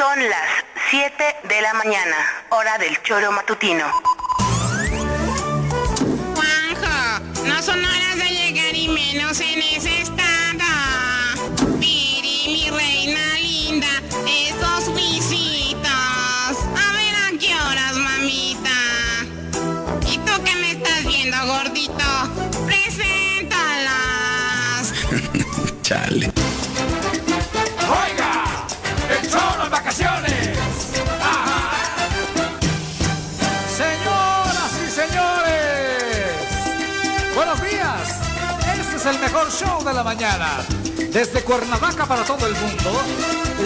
Son las 7 de la mañana, hora del choro matutino. Juanjo, no son horas de llegar y menos en ese estado. Piri, mi reina linda, esos visitos. A ver a qué horas, mamita. ¿Y tú qué me estás viendo, gordito? Preséntalas. Chale. Es el mejor show de la mañana. Desde Cuernavaca para todo el mundo,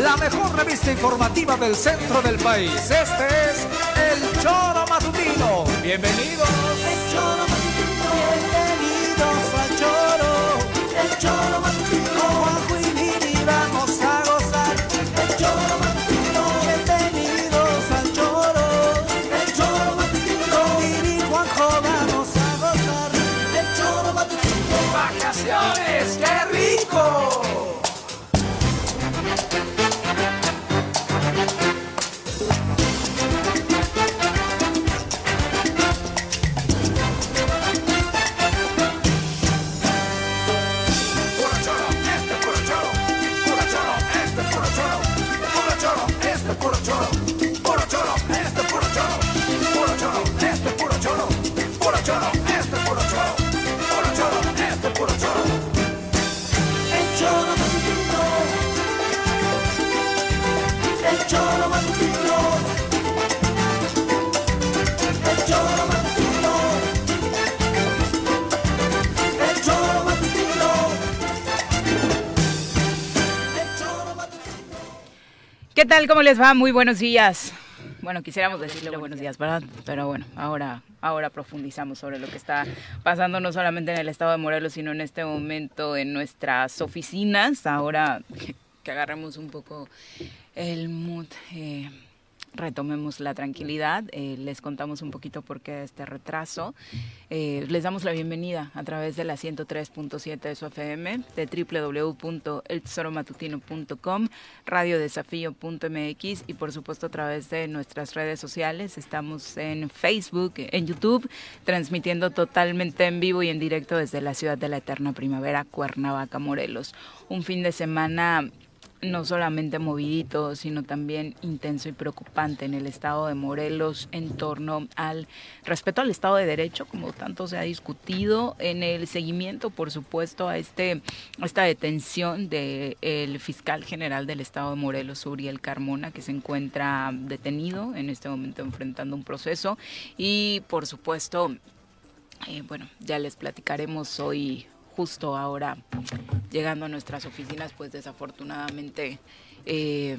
la mejor revista informativa del centro del país. Este es el Choro Matutino. Bienvenidos. El Choro Matutino. Bienvenidos al Choro. El Choro Matutino. ¿Qué tal? ¿Cómo les va? Muy buenos días. Bueno, quisiéramos decirle buenos días, ¿verdad? Pero bueno, ahora, ahora profundizamos sobre lo que está pasando no solamente en el estado de Morelos, sino en este momento en nuestras oficinas. Ahora que, que agarremos un poco el mood, eh, retomemos la tranquilidad. Eh, les contamos un poquito por qué este retraso. Eh, les damos la bienvenida a través de la 103.7 de su FM, de www.eltesoromatutino.com, radiodesafío.mx y por supuesto a través de nuestras redes sociales. Estamos en Facebook, en YouTube, transmitiendo totalmente en vivo y en directo desde la ciudad de la eterna primavera, Cuernavaca, Morelos. Un fin de semana no solamente movidito, sino también intenso y preocupante en el estado de Morelos en torno al respeto al Estado de Derecho, como tanto se ha discutido, en el seguimiento, por supuesto, a este esta detención del fiscal general del estado de Morelos, Uriel Carmona, que se encuentra detenido en este momento enfrentando un proceso. Y, por supuesto, eh, bueno, ya les platicaremos hoy justo ahora llegando a nuestras oficinas, pues desafortunadamente eh,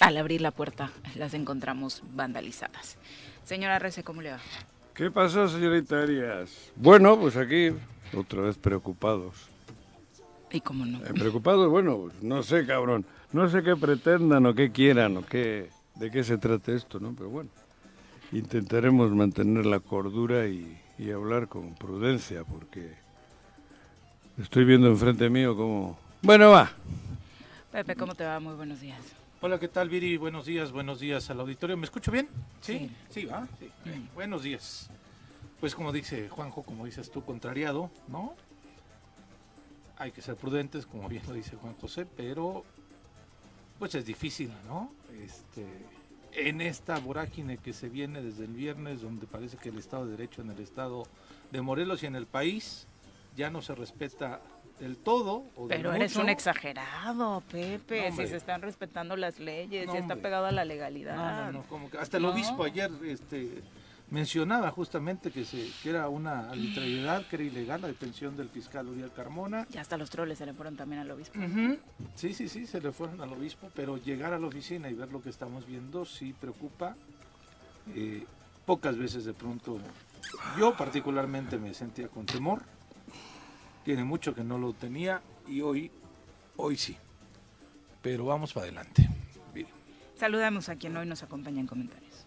al abrir la puerta las encontramos vandalizadas. Señora Rece, ¿cómo le va? ¿Qué pasó, señorita Arias? Bueno, pues aquí otra vez preocupados. ¿Y cómo no? Eh, preocupados, bueno, pues no sé, cabrón. No sé qué pretendan o qué quieran o qué, de qué se trata esto, ¿no? Pero bueno, intentaremos mantener la cordura y, y hablar con prudencia porque estoy viendo enfrente mío como... Bueno, va. Pepe, ¿cómo te va? Muy buenos días. Hola, ¿qué tal, Viri? Buenos días, buenos días al auditorio. ¿Me escucho bien? Sí, Sí. sí, va. Sí. Buenos días. Pues como dice Juanjo, como dices tú, contrariado, ¿no? Hay que ser prudentes, como bien lo dice Juan José, pero pues es difícil, ¿no? Este, en esta vorágine que se viene desde el viernes, donde parece que el Estado de Derecho en el Estado de Morelos y en el país ya no se respeta del todo. O del Pero eres mucho. un exagerado, Pepe. No, si se están respetando las leyes, No, si está pegado a la legalidad. no, no, como que hasta el obispo ayer este, mencionaba justamente que, se, que era una arbitrariedad, que era ilegal la detención del fiscal Uriel Carmona. Y hasta los troles se le fueron también al obispo. Sí, sí, sí, se le fueron al obispo, pero llegar a la oficina y ver lo que estamos viendo sí preocupa. Eh, pocas veces de pronto, yo particularmente me sentía con temor. Tiene mucho que no lo tenía y hoy, hoy sí. Pero vamos para adelante. Viri. Saludamos a quien hoy nos acompaña en comentarios.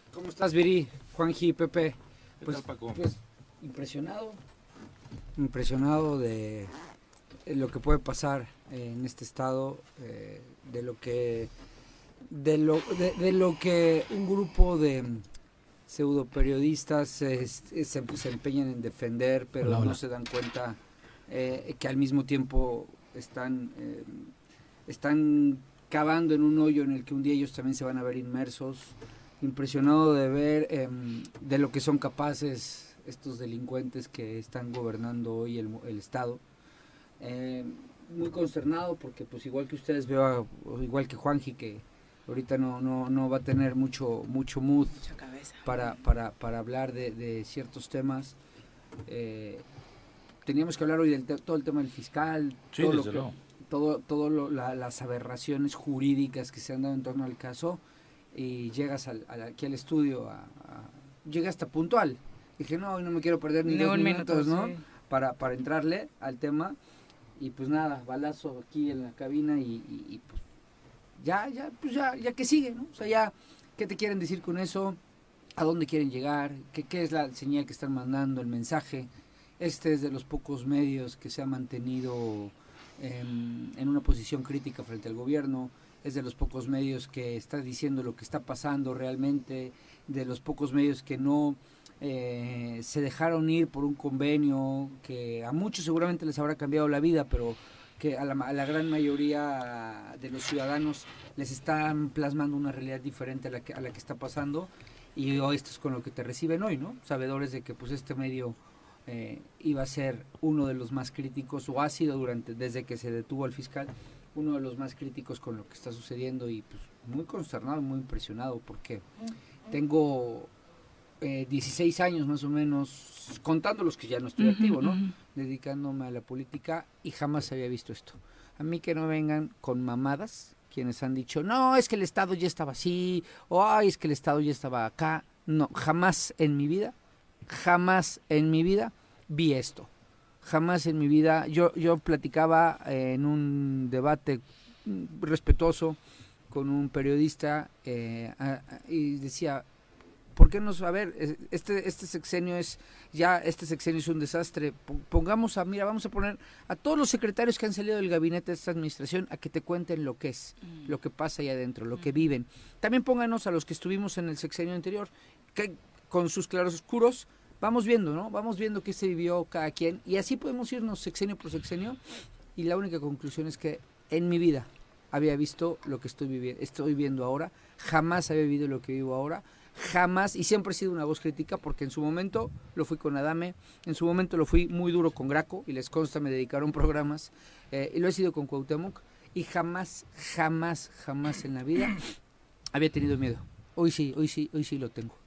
¿Cómo estás, Viri? Juanji, Pepe. ¿Qué Pues, tal, Paco? pues, impresionado. Impresionado de lo que puede pasar en este estado, eh, de lo que de lo, de, de lo que un grupo de pseudo periodistas se, se, se empeñan en defender, pero Hola, hola. no se dan cuenta eh, que al mismo tiempo están eh, están cavando en un hoyo en el que un día ellos también se van a ver inmersos. Impresionado de ver em, de lo que son capaces estos delincuentes que están gobernando hoy el, el Estado. Eh, muy consternado porque pues igual que ustedes veo, a- igual que Juanji, que ahorita no, no, no va a tener mucho, mucho mood para, para, para hablar de, de ciertos temas. Eh, teníamos que hablar hoy del todo el tema del fiscal, Sí, todo lo que- todo lo- la- las aberraciones jurídicas que se han dado en torno al caso y llegas al, al- aquí al estudio, a, a- llegas hasta puntual. Dije, no, hoy no me quiero perder ni, Ni dos minutos, minuto, ¿no? sí. Para, para entrarle al tema. Y pues nada, balazo aquí en la cabina y, y- y, pues ya, ya, pues ya, ya que sigue, ¿no? O sea, ya, ¿qué te quieren decir con eso? ¿A dónde quieren llegar? ¿Qué, qué es la señal que están mandando, el mensaje? Este es de los pocos medios que se ha mantenido em, en una posición crítica frente al gobierno, es de los pocos medios que está diciendo lo que está pasando realmente, de los pocos medios que no eh, se dejaron ir por un convenio que a muchos seguramente les habrá cambiado la vida, pero que a la, gran mayoría de los ciudadanos les están plasmando una realidad diferente a la que, a la que está pasando y hoy esto es con lo que te reciben hoy, ¿no? Sabedores de que pues este medio eh, iba a ser uno de los más críticos o ha sido durante desde que se detuvo al fiscal uno de los más críticos con lo que está sucediendo y pues muy consternado y muy impresionado porque tengo eh, 16 años más o menos contando los que ya no estoy activo, ¿no? dedicándome a la política y jamás había visto esto. A mí que no vengan con mamadas quienes han dicho, no, es que el Estado ya estaba así, o ay, es que el Estado ya estaba acá. No, jamás en mi vida, jamás en mi vida vi esto. Jamás en mi vida, yo, yo platicaba eh, en un debate mm, respetuoso con un periodista eh, y decía, ¿por qué no? A ver, es- este, este sexenio es, ya este sexenio es un desastre. Po- Pongamos a, mira, vamos a poner a todos los secretarios que han salido del gabinete de esta administración a que te cuenten lo que es, lo que pasa ahí adentro, lo que viven. También pónganos a los que estuvimos en el sexenio anterior, que con sus claros oscuros, vamos viendo, ¿no? Vamos viendo qué se vivió cada quien y así podemos irnos sexenio por sexenio y la única conclusión es que en mi vida había visto lo que estoy viviendo, estoy viendo ahora, jamás había vivido lo que vivo ahora, jamás, y siempre he sido una voz crítica porque en su momento lo fui con Adame, en su momento lo fui muy duro con Graco, y les consta, me dedicaron programas, eh, y lo he sido con Cuauhtémoc, y jamás, jamás, jamás en la vida había tenido miedo. Hoy sí, hoy sí, hoy sí lo tengo.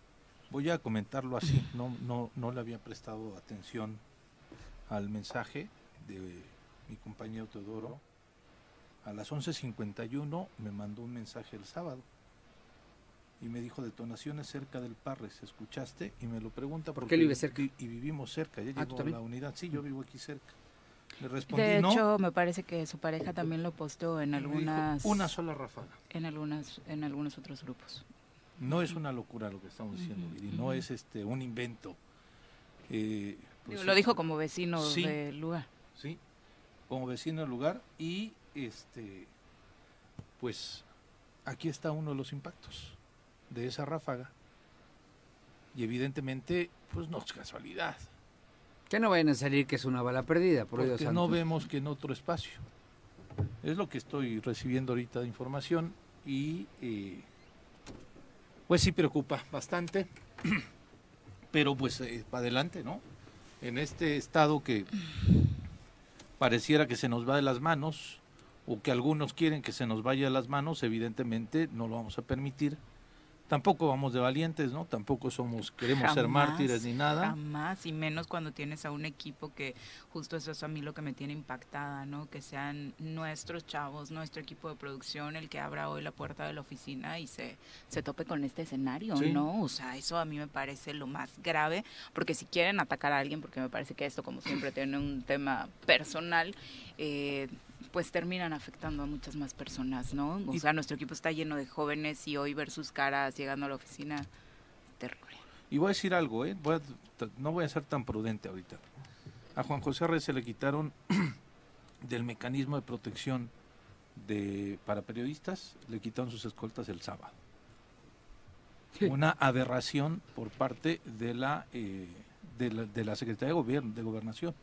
Voy a comentarlo así, no, no, no le había prestado atención al mensaje de mi compañero Teodoro. A las 11.51 me mandó un mensaje el sábado y me dijo detonaciones cerca del Parres, ¿escuchaste? Y me lo pregunta porque él vive cerca. vi- y vivimos cerca, ya Ah, ¿tú llegó a la unidad, sí, yo vivo aquí cerca. Le respondí De no. hecho, me parece que su pareja también lo posteó en dijo, algunas una sola ráfaga. en algunas en algunos otros grupos. No es una locura lo que estamos diciendo, no es este un invento. Eh, pues Digo, lo dijo como vecino Sí. del lugar. sí, como vecino del lugar y este, pues aquí está uno de los impactos. de esa ráfaga. Y evidentemente, pues no es casualidad. Que no vayan a salir que es una bala perdida, por Dios Porque no vemos que en otro espacio. Es lo que estoy recibiendo ahorita de información y eh, pues sí preocupa bastante, pero pues eh, para adelante, ¿no? En este estado que pareciera que se nos va de las manos o que algunos quieren que se nos vaya de las manos, evidentemente no lo vamos a permitir tampoco vamos de valientes, ¿no? Tampoco somos, queremos ser mártires ni nada. Jamás, y menos cuando tienes a un equipo que justo eso es a mí lo que me tiene impactada, ¿no? Que sean nuestros chavos, nuestro equipo de producción el que abra hoy la puerta de la oficina y se, se tope con este escenario, ¿no? O sea, eso a mí me parece lo más grave, porque si quieren atacar a alguien, porque me parece que esto como siempre tiene un tema personal, eh, pues terminan afectando a muchas más personas, ¿no? O sea, nuestro equipo está lleno de jóvenes y hoy ver sus caras llegando a la oficina, terrible. Y voy a decir algo, ¿eh? no voy a ser tan prudente ahorita. A Juan José Reyes se le quitaron del mecanismo de protección de para periodistas, le quitaron sus escoltas el sábado. Una aberración por parte de la, eh, de la, de la Secretaría de Gobierno, de Gobernación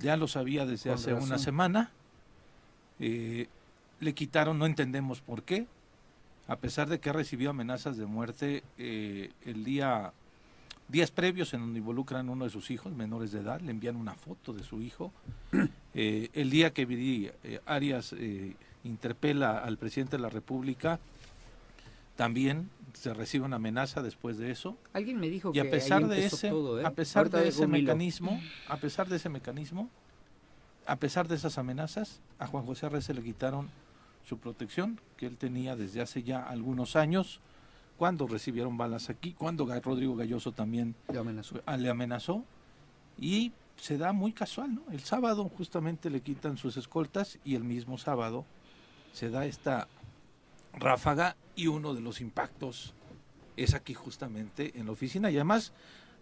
ya lo sabía desde hace una semana. Eh, le quitaron, no entendemos por qué, a pesar de que ha recibido amenazas de muerte eh, el día días previos en donde involucran uno de sus hijos menores de edad, le envían una foto de su hijo. Eh, el día que Arias interpela al presidente de la República, también se recibe una amenaza después de eso. Alguien me dijo y a pesar de ese, ¿eh? a pesar de ese mecanismo, a pesar de ese mecanismo, a pesar de esas amenazas, a Juan José Arrez se le quitaron su protección que él tenía desde hace ya algunos años, cuando recibieron balas aquí, cuando Rodrigo Galloso también le amenazó. Ah, le amenazó y se da muy casual, ¿no? El sábado justamente le quitan sus escoltas y el mismo sábado se da esta ráfaga y uno de los impactos es aquí justamente en la oficina. Y además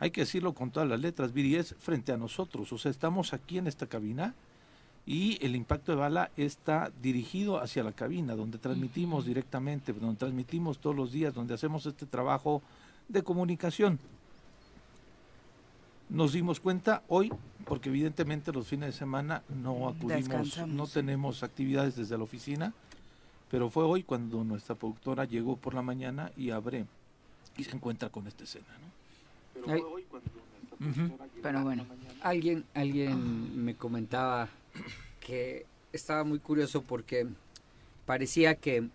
hay que decirlo con todas las letras, Viri, es frente a nosotros, o sea, estamos aquí en esta cabina y el impacto de bala está dirigido hacia la cabina, donde transmitimos directamente, donde transmitimos todos los días, donde hacemos este trabajo de comunicación. Nos dimos cuenta hoy, porque evidentemente los fines de semana no acudimos, no tenemos actividades desde la oficina, pero fue hoy cuando nuestra productora llegó por la mañana y abre y se encuentra con esta escena, ¿no? Pero fue hoy cuando Pero bueno, alguien, alguien me comentaba que estaba muy curioso porque parecía que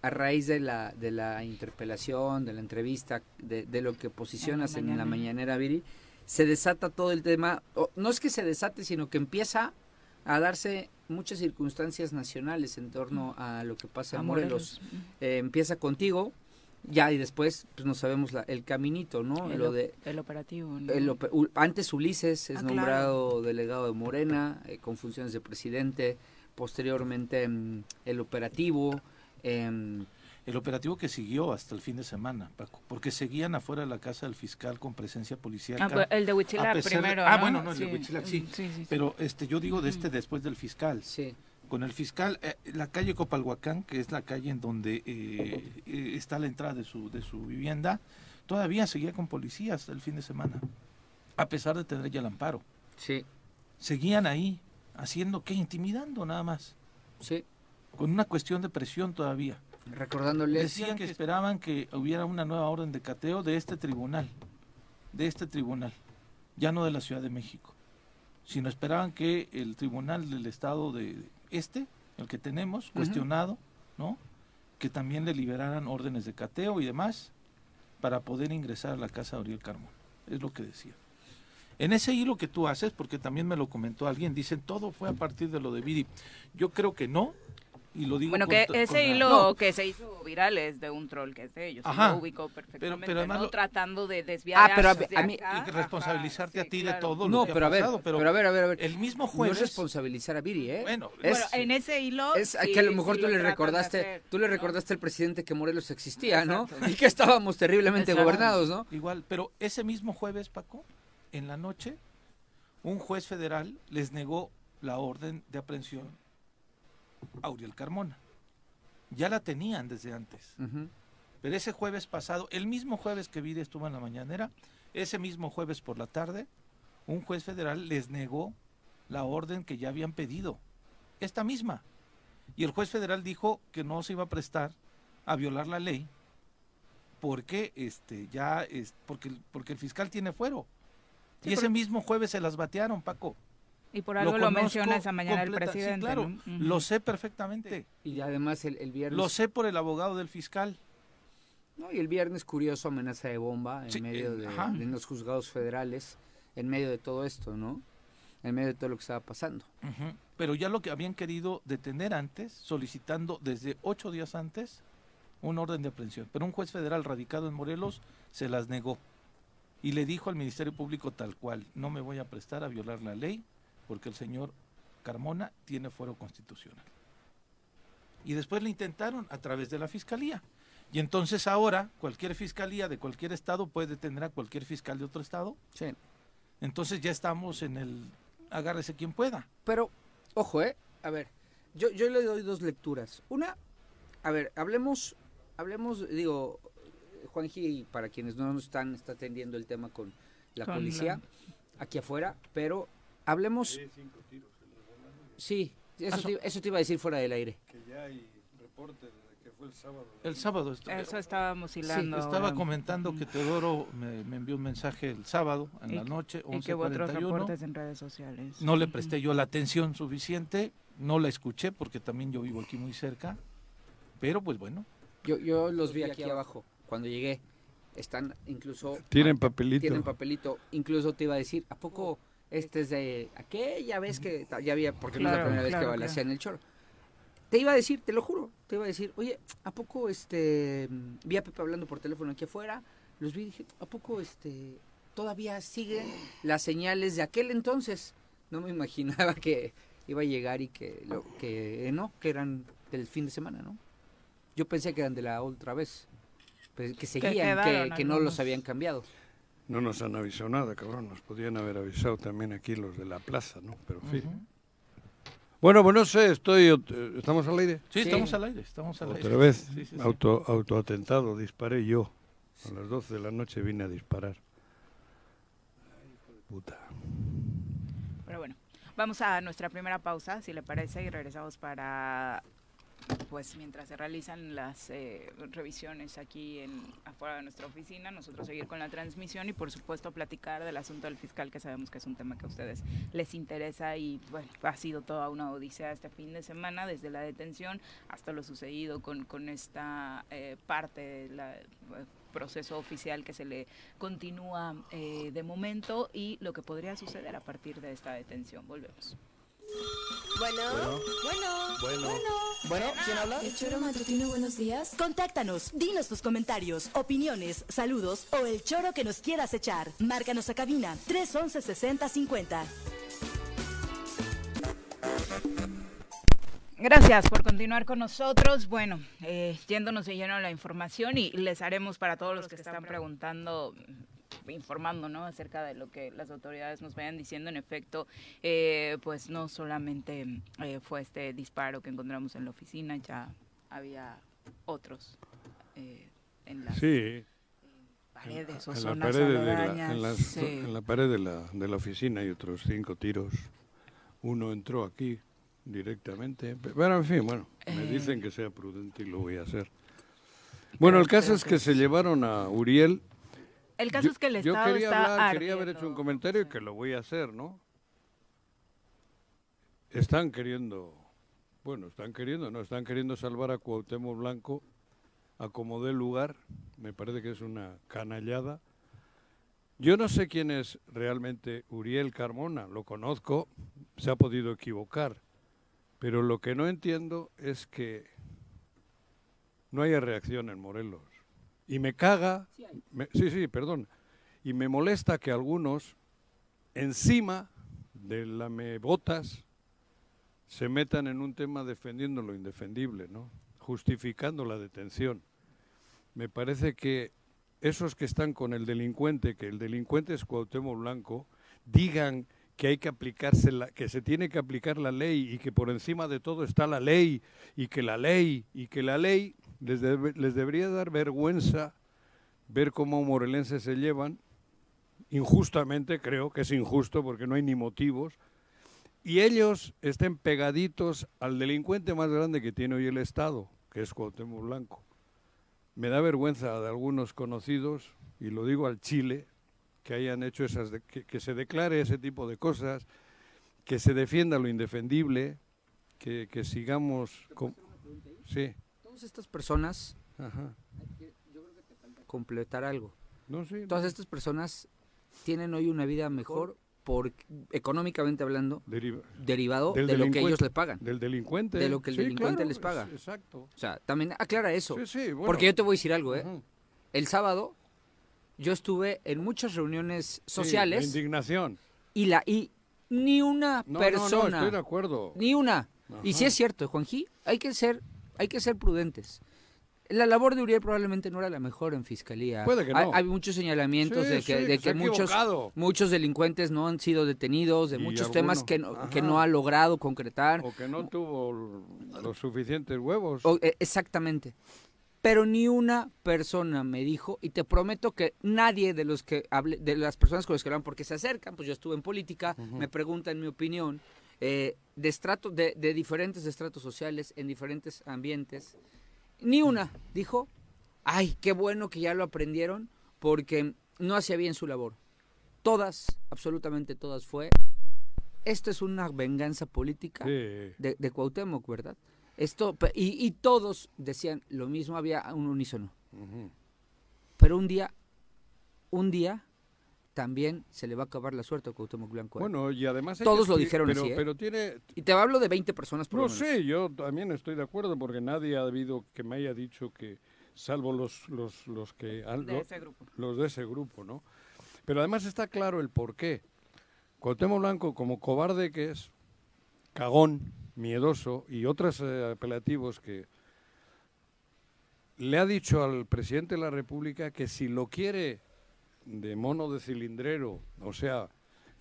a raíz de la, de la interpelación, de la entrevista, de, de lo que posicionas en la, mañanera, Viri, se desata todo el tema, no es que se desate, sino que empieza a darse muchas circunstancias nacionales en torno a lo que pasa en Morelos. Eh, empieza contigo, ya y después pues no sabemos el caminito, ¿no? El, lo de el operativo. antes Ulises es ah, nombrado delegado de Morena eh, con funciones de presidente, posteriormente mm, el operativo. Eh, el operativo que siguió hasta el fin de semana, Paco, porque seguían afuera de la casa del fiscal con presencia policial. Ah, el de Huitzilac primero. ah, bueno, no, el de Huitzilac sí. Pero este, yo digo de este después del fiscal. Sí. Con el fiscal, eh, la calle Copalhuacán, que es la calle en donde eh, eh, está la entrada de su, de su vivienda, todavía seguía con policías el fin de semana, a pesar de tener ya el amparo. Sí. Seguían ahí, haciendo qué, intimidando nada más. Sí. Con una cuestión de presión todavía. Recordándole. Decían que esperaban que hubiera una nueva orden de cateo de este tribunal, de este tribunal, ya no de la Ciudad de México, sino esperaban que el tribunal del Estado de este, el que tenemos, cuestionado, ¿no? Que también le liberaran órdenes de cateo y demás para poder ingresar a la casa de Oriel Carmón. Es lo que decía. En ese hilo que tú haces, porque también me lo comentó alguien, dicen todo fue a partir de lo de Viri. Yo creo que no, bueno, que ese hilo que se hizo viral es de un troll que es de ellos. Ajá. Lo ubicó perfectamente. Pero, además tratando de desviar. Ah, pero a, mí. y responsabilizarte a ti de todo no, lo que pero ha pasado. A ver, pero, a ver, a ver, a ver. El mismo jueves. No responsabilizar a Viri, ¿eh? Bueno, es, en ese hilo. Es que a lo mejor tú le recordaste, tú le recordaste al presidente que Morelos existía, ¿no? Y que estábamos terriblemente gobernados, ¿no? Igual, pero ese mismo jueves, Paco, en la noche, un juez federal les negó la orden de aprehensión a Uriel Carmona. Ya la tenían desde antes. Pero ese jueves pasado, el mismo jueves que Viri estuvo en la mañanera, ese mismo jueves por la tarde, un juez federal les negó la orden que ya habían pedido. Esta misma. Y el juez federal dijo que no se iba a prestar a violar la ley porque este ya es porque porque el fiscal tiene fuero. y ese mismo jueves se las batearon, Paco. Y por algo lo, menciona esa mañana el presidente. claro, lo sé perfectamente. Y además el, el, viernes. Lo sé por el abogado del fiscal. No, y el viernes curioso amenaza de bomba en medio de, de, los juzgados federales, en medio de todo esto, ¿no? En medio de todo lo que estaba pasando. Pero ya lo que habían querido detener antes, solicitando desde ocho días antes un orden de aprehensión. Pero un juez federal radicado en Morelos se las negó y le dijo al Ministerio Público tal cual, no me voy a prestar a violar la ley porque el señor Carmona tiene fuero constitucional. Y después le intentaron a través de la fiscalía. Y entonces ahora cualquier fiscalía de cualquier estado puede detener a cualquier fiscal de otro estado. Sí. Entonces ya estamos en el agárrese quien pueda. Pero, ojo, ¿eh? A ver, yo, yo le doy dos lecturas. Una, a ver, hablemos, hablemos, digo, Juanji, para quienes no están, está atendiendo el tema con la policía aquí afuera, pero hablemos... Sí, eso te, eso te iba a decir fuera del aire. Que ya hay reporte de que fue el sábado. El sábado. Eso estábamos hilando. estaba comentando que Teodoro me, me, envió un mensaje el sábado en la noche, Y que hubo otros reportes en redes sociales. No le presté yo la atención suficiente, no la escuché porque también yo vivo aquí muy cerca, pero pues bueno. Yo, yo los vi aquí abajo cuando llegué. Están incluso... Tienen papelito. Tienen papelito. Incluso te iba a decir, ¿a poco este es de aquella vez que ya había, porque no es la primera vez que le hacían el choro. Te iba a decir, te lo juro, te iba a decir, oye, ¿a poco este vi a Pepe hablando por teléfono aquí afuera? Los vi y dije, ¿a poco este todavía siguen las señales de aquel entonces? No me imaginaba que iba a llegar y que lo, que no, que eran del fin de semana, ¿no? Yo pensé que eran de la otra vez, pues, que seguían, que, que no los habían cambiado. No nos han avisado nada, cabrón. Nos podían haber avisado también aquí los de la plaza, ¿no? Pero en fin. Bueno, pues no sé, estoy, ¿estamos al aire? Sí, estamos al aire, estamos al Otra vez, auto, autoatentado, disparé yo. A las 12 de la noche vine a disparar. puta. Pero bueno, vamos a nuestra primera pausa, si le parece, y regresamos para pues mientras se realizan las eh, revisiones aquí en afuera de nuestra oficina, nosotros seguir con la transmisión y por supuesto platicar del asunto del fiscal que sabemos que es un tema que a ustedes les interesa y bueno, ha sido toda una odisea este fin de semana desde la detención hasta lo sucedido con, esta eh, parte del eh, proceso oficial que se le continúa de momento y lo que podría suceder a partir de esta detención. Volvemos. Bueno, bueno, bueno, bueno, ¿quién habla? El choro matutino, buenos días. Contáctanos, dinos tus comentarios, opiniones, saludos o el choro que nos quieras echar. Márcanos a cabina 311 6050. Gracias por continuar con nosotros. Bueno, eh, yéndonos de lleno a la información y les haremos para todos los que están preguntando informando ¿no? acerca de lo que las autoridades nos vayan diciendo. En efecto, eh, pues no solamente eh, fue este disparo que encontramos en la oficina, ya había otros eh, en las paredes o en zonas la pared de la, en, la pared de la, de la oficina hay otros cinco tiros. Uno entró aquí directamente. Pero en fin, bueno, me dicen que sea prudente y lo voy a hacer. Bueno, el caso es que se llevaron a Uriel el caso es que el Estado yo quería está quería haber hecho un comentario y que lo voy a hacer, ¿no? Están queriendo, bueno, están queriendo, no, están queriendo salvar a Cuauhtémoc Blanco a como dé lugar. Me parece que es una canallada. Yo no sé quién es realmente Uriel Carmona, lo conozco, se ha podido equivocar, pero lo que no entiendo es que no haya reacción en Morelos. Y me caga, sí, sí, perdón, y me molesta que algunos encima de la me botas se metan en un tema defendiendo lo indefendible, ¿no? Justificando la detención. Me parece que esos que están con el delincuente, que el delincuente es Cuauhtémoc Blanco, digan que hay que aplicarse la, que se tiene que aplicar la ley y que por encima de todo está la ley y que la ley y que la ley Les, les debería dar vergüenza ver cómo morelenses se llevan, injustamente creo que es injusto porque no hay ni motivos, y ellos estén pegaditos al delincuente más grande que tiene hoy el Estado, que es Cuauhtémoc Blanco. Me da vergüenza de algunos conocidos, y lo digo al Chile, que hayan hecho esas, que, que se declare ese tipo de cosas, que se defienda lo indefendible, que, que sigamos... Sí. Todas estas personas, Ajá. completar algo. No, sí, Todas estas personas tienen hoy una vida mejor por económicamente hablando, Deriva- derivado de lo que ellos le pagan. Del delincuente. De lo que el Sí, delincuente claro, les paga. es- Exacto. O sea, también aclara eso. Sí, sí, bueno. Porque yo te voy a decir algo, ¿eh? El sábado yo estuve en muchas reuniones Sí, sociales la indignación. y la y ni una No, no, no, persona, estoy de acuerdo. ni una. Y si es cierto, Juanji, hay que ser hay que ser prudentes. La labor de Uriel probablemente no era la mejor en fiscalía. Puede que Hay, no. hay muchos señalamientos Sí, de que, sí, de se que ha muchos, muchos delincuentes no han sido detenidos, de Y muchos alguno- temas que no, que no ha logrado concretar. O que no tuvo los suficientes huevos. O- eh, exactamente. Pero ni una persona me dijo, y te prometo que nadie de los que hable, de las personas con las que hablan, porque se acercan, pues yo estuve en política, me preguntan mi opinión, eh, de estrato, de, de diferentes estratos sociales, en diferentes ambientes. Ni una dijo, ay, qué bueno que ya lo aprendieron, porque no hacía bien su labor. Todas, absolutamente todas fue, esto es una venganza política Sí. de, de Cuauhtémoc, ¿verdad? Esto, y, y todos decían lo mismo, había un unísono. Ujú. Pero un día, un día, también se le va a acabar la suerte a Cuauhtémoc Blanco. Bueno, y además... hay Todos lo dijeron pero, así, ¿eh? Pero tiene... Y te hablo de 20 personas por No lo menos. sé, yo también estoy de acuerdo porque nadie ha habido que me haya dicho que, salvo los, los, los que... han- De lo- ese grupo. Los de ese grupo, ¿no? Pero además está claro el por qué. Cuauhtémoc Blanco, como cobarde que es, cagón, miedoso y otros eh, apelativos que le ha dicho al presidente de la República que si lo quiere de mono de cilindrero, o sea,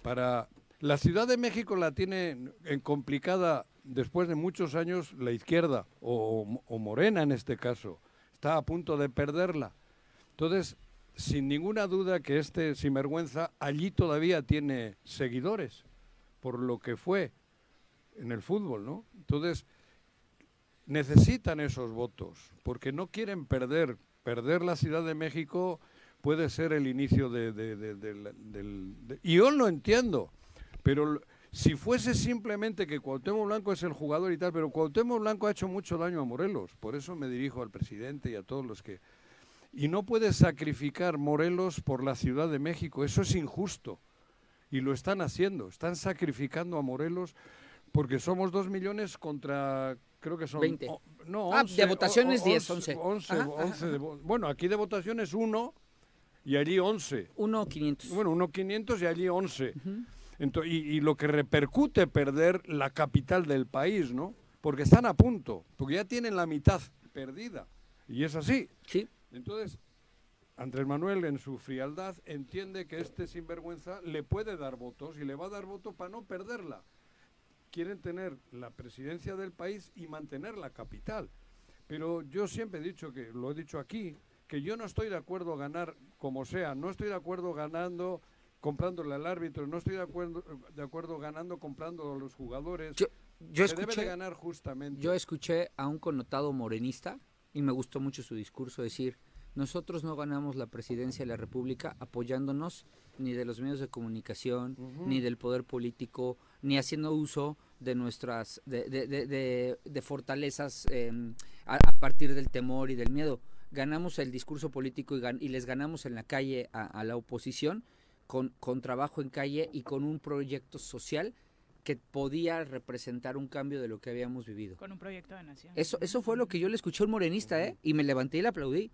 para la Ciudad de México la tiene en complicada después de muchos años la izquierda o, o Morena en este caso, está a punto de perderla. Entonces, sin ninguna duda que este sinvergüenza allí todavía tiene seguidores por lo que fue en el fútbol, ¿no? Entonces, necesitan esos votos, porque no quieren perder. Perder la Ciudad de México puede ser el inicio de... y yo lo entiendo, pero si fuese simplemente que Cuauhtémoc Blanco es el jugador y tal, pero Cuauhtémoc Blanco ha hecho mucho daño a Morelos, por eso me dirijo al presidente y a todos los que... Y no puedes sacrificar Morelos por la Ciudad de México, eso es injusto. Y lo están haciendo, están sacrificando a Morelos porque somos dos millones contra, creo que son... 20. o- no, Ah, 11, de votaciones, o- 10, 11. 11. 11, Ajá, 11 de vo- bueno, aquí de votaciones uno y allí 11. Uno 500. Bueno, uno 500 y allí 11. Ento- y, y lo que repercute perder la capital del país, ¿no? Porque están a punto, porque ya tienen la mitad perdida. Y es así. Sí. Entonces, Andrés Manuel en su frialdad entiende que este sinvergüenza le puede dar votos y le va a dar votos para no perderla. Quieren tener la presidencia del país y mantener la capital. Pero yo siempre he dicho que, lo he dicho aquí, que yo no estoy de acuerdo ganar como sea, no estoy de acuerdo ganando comprándole al árbitro, no estoy de acuerdo, de acuerdo ganando comprando a los jugadores. Yo, yo Se debe escuché, de ganar justamente. yo escuché a un connotado morenista y me gustó mucho su discurso decir, nosotros no ganamos la presidencia de la República apoyándonos ni de los medios de comunicación, ni del poder político, ni haciendo uso de nuestras, de, de- de- de- de fortalezas eh, a, a partir del temor y del miedo. Ganamos el discurso político y, gan- y les ganamos en la calle a, a la oposición con, con trabajo en calle y con un proyecto social que podía representar un cambio de lo que habíamos vivido. Con un proyecto de nación. Eso, eso fue lo que yo le escuché a un morenista, ¿eh? Y me levanté y le aplaudí.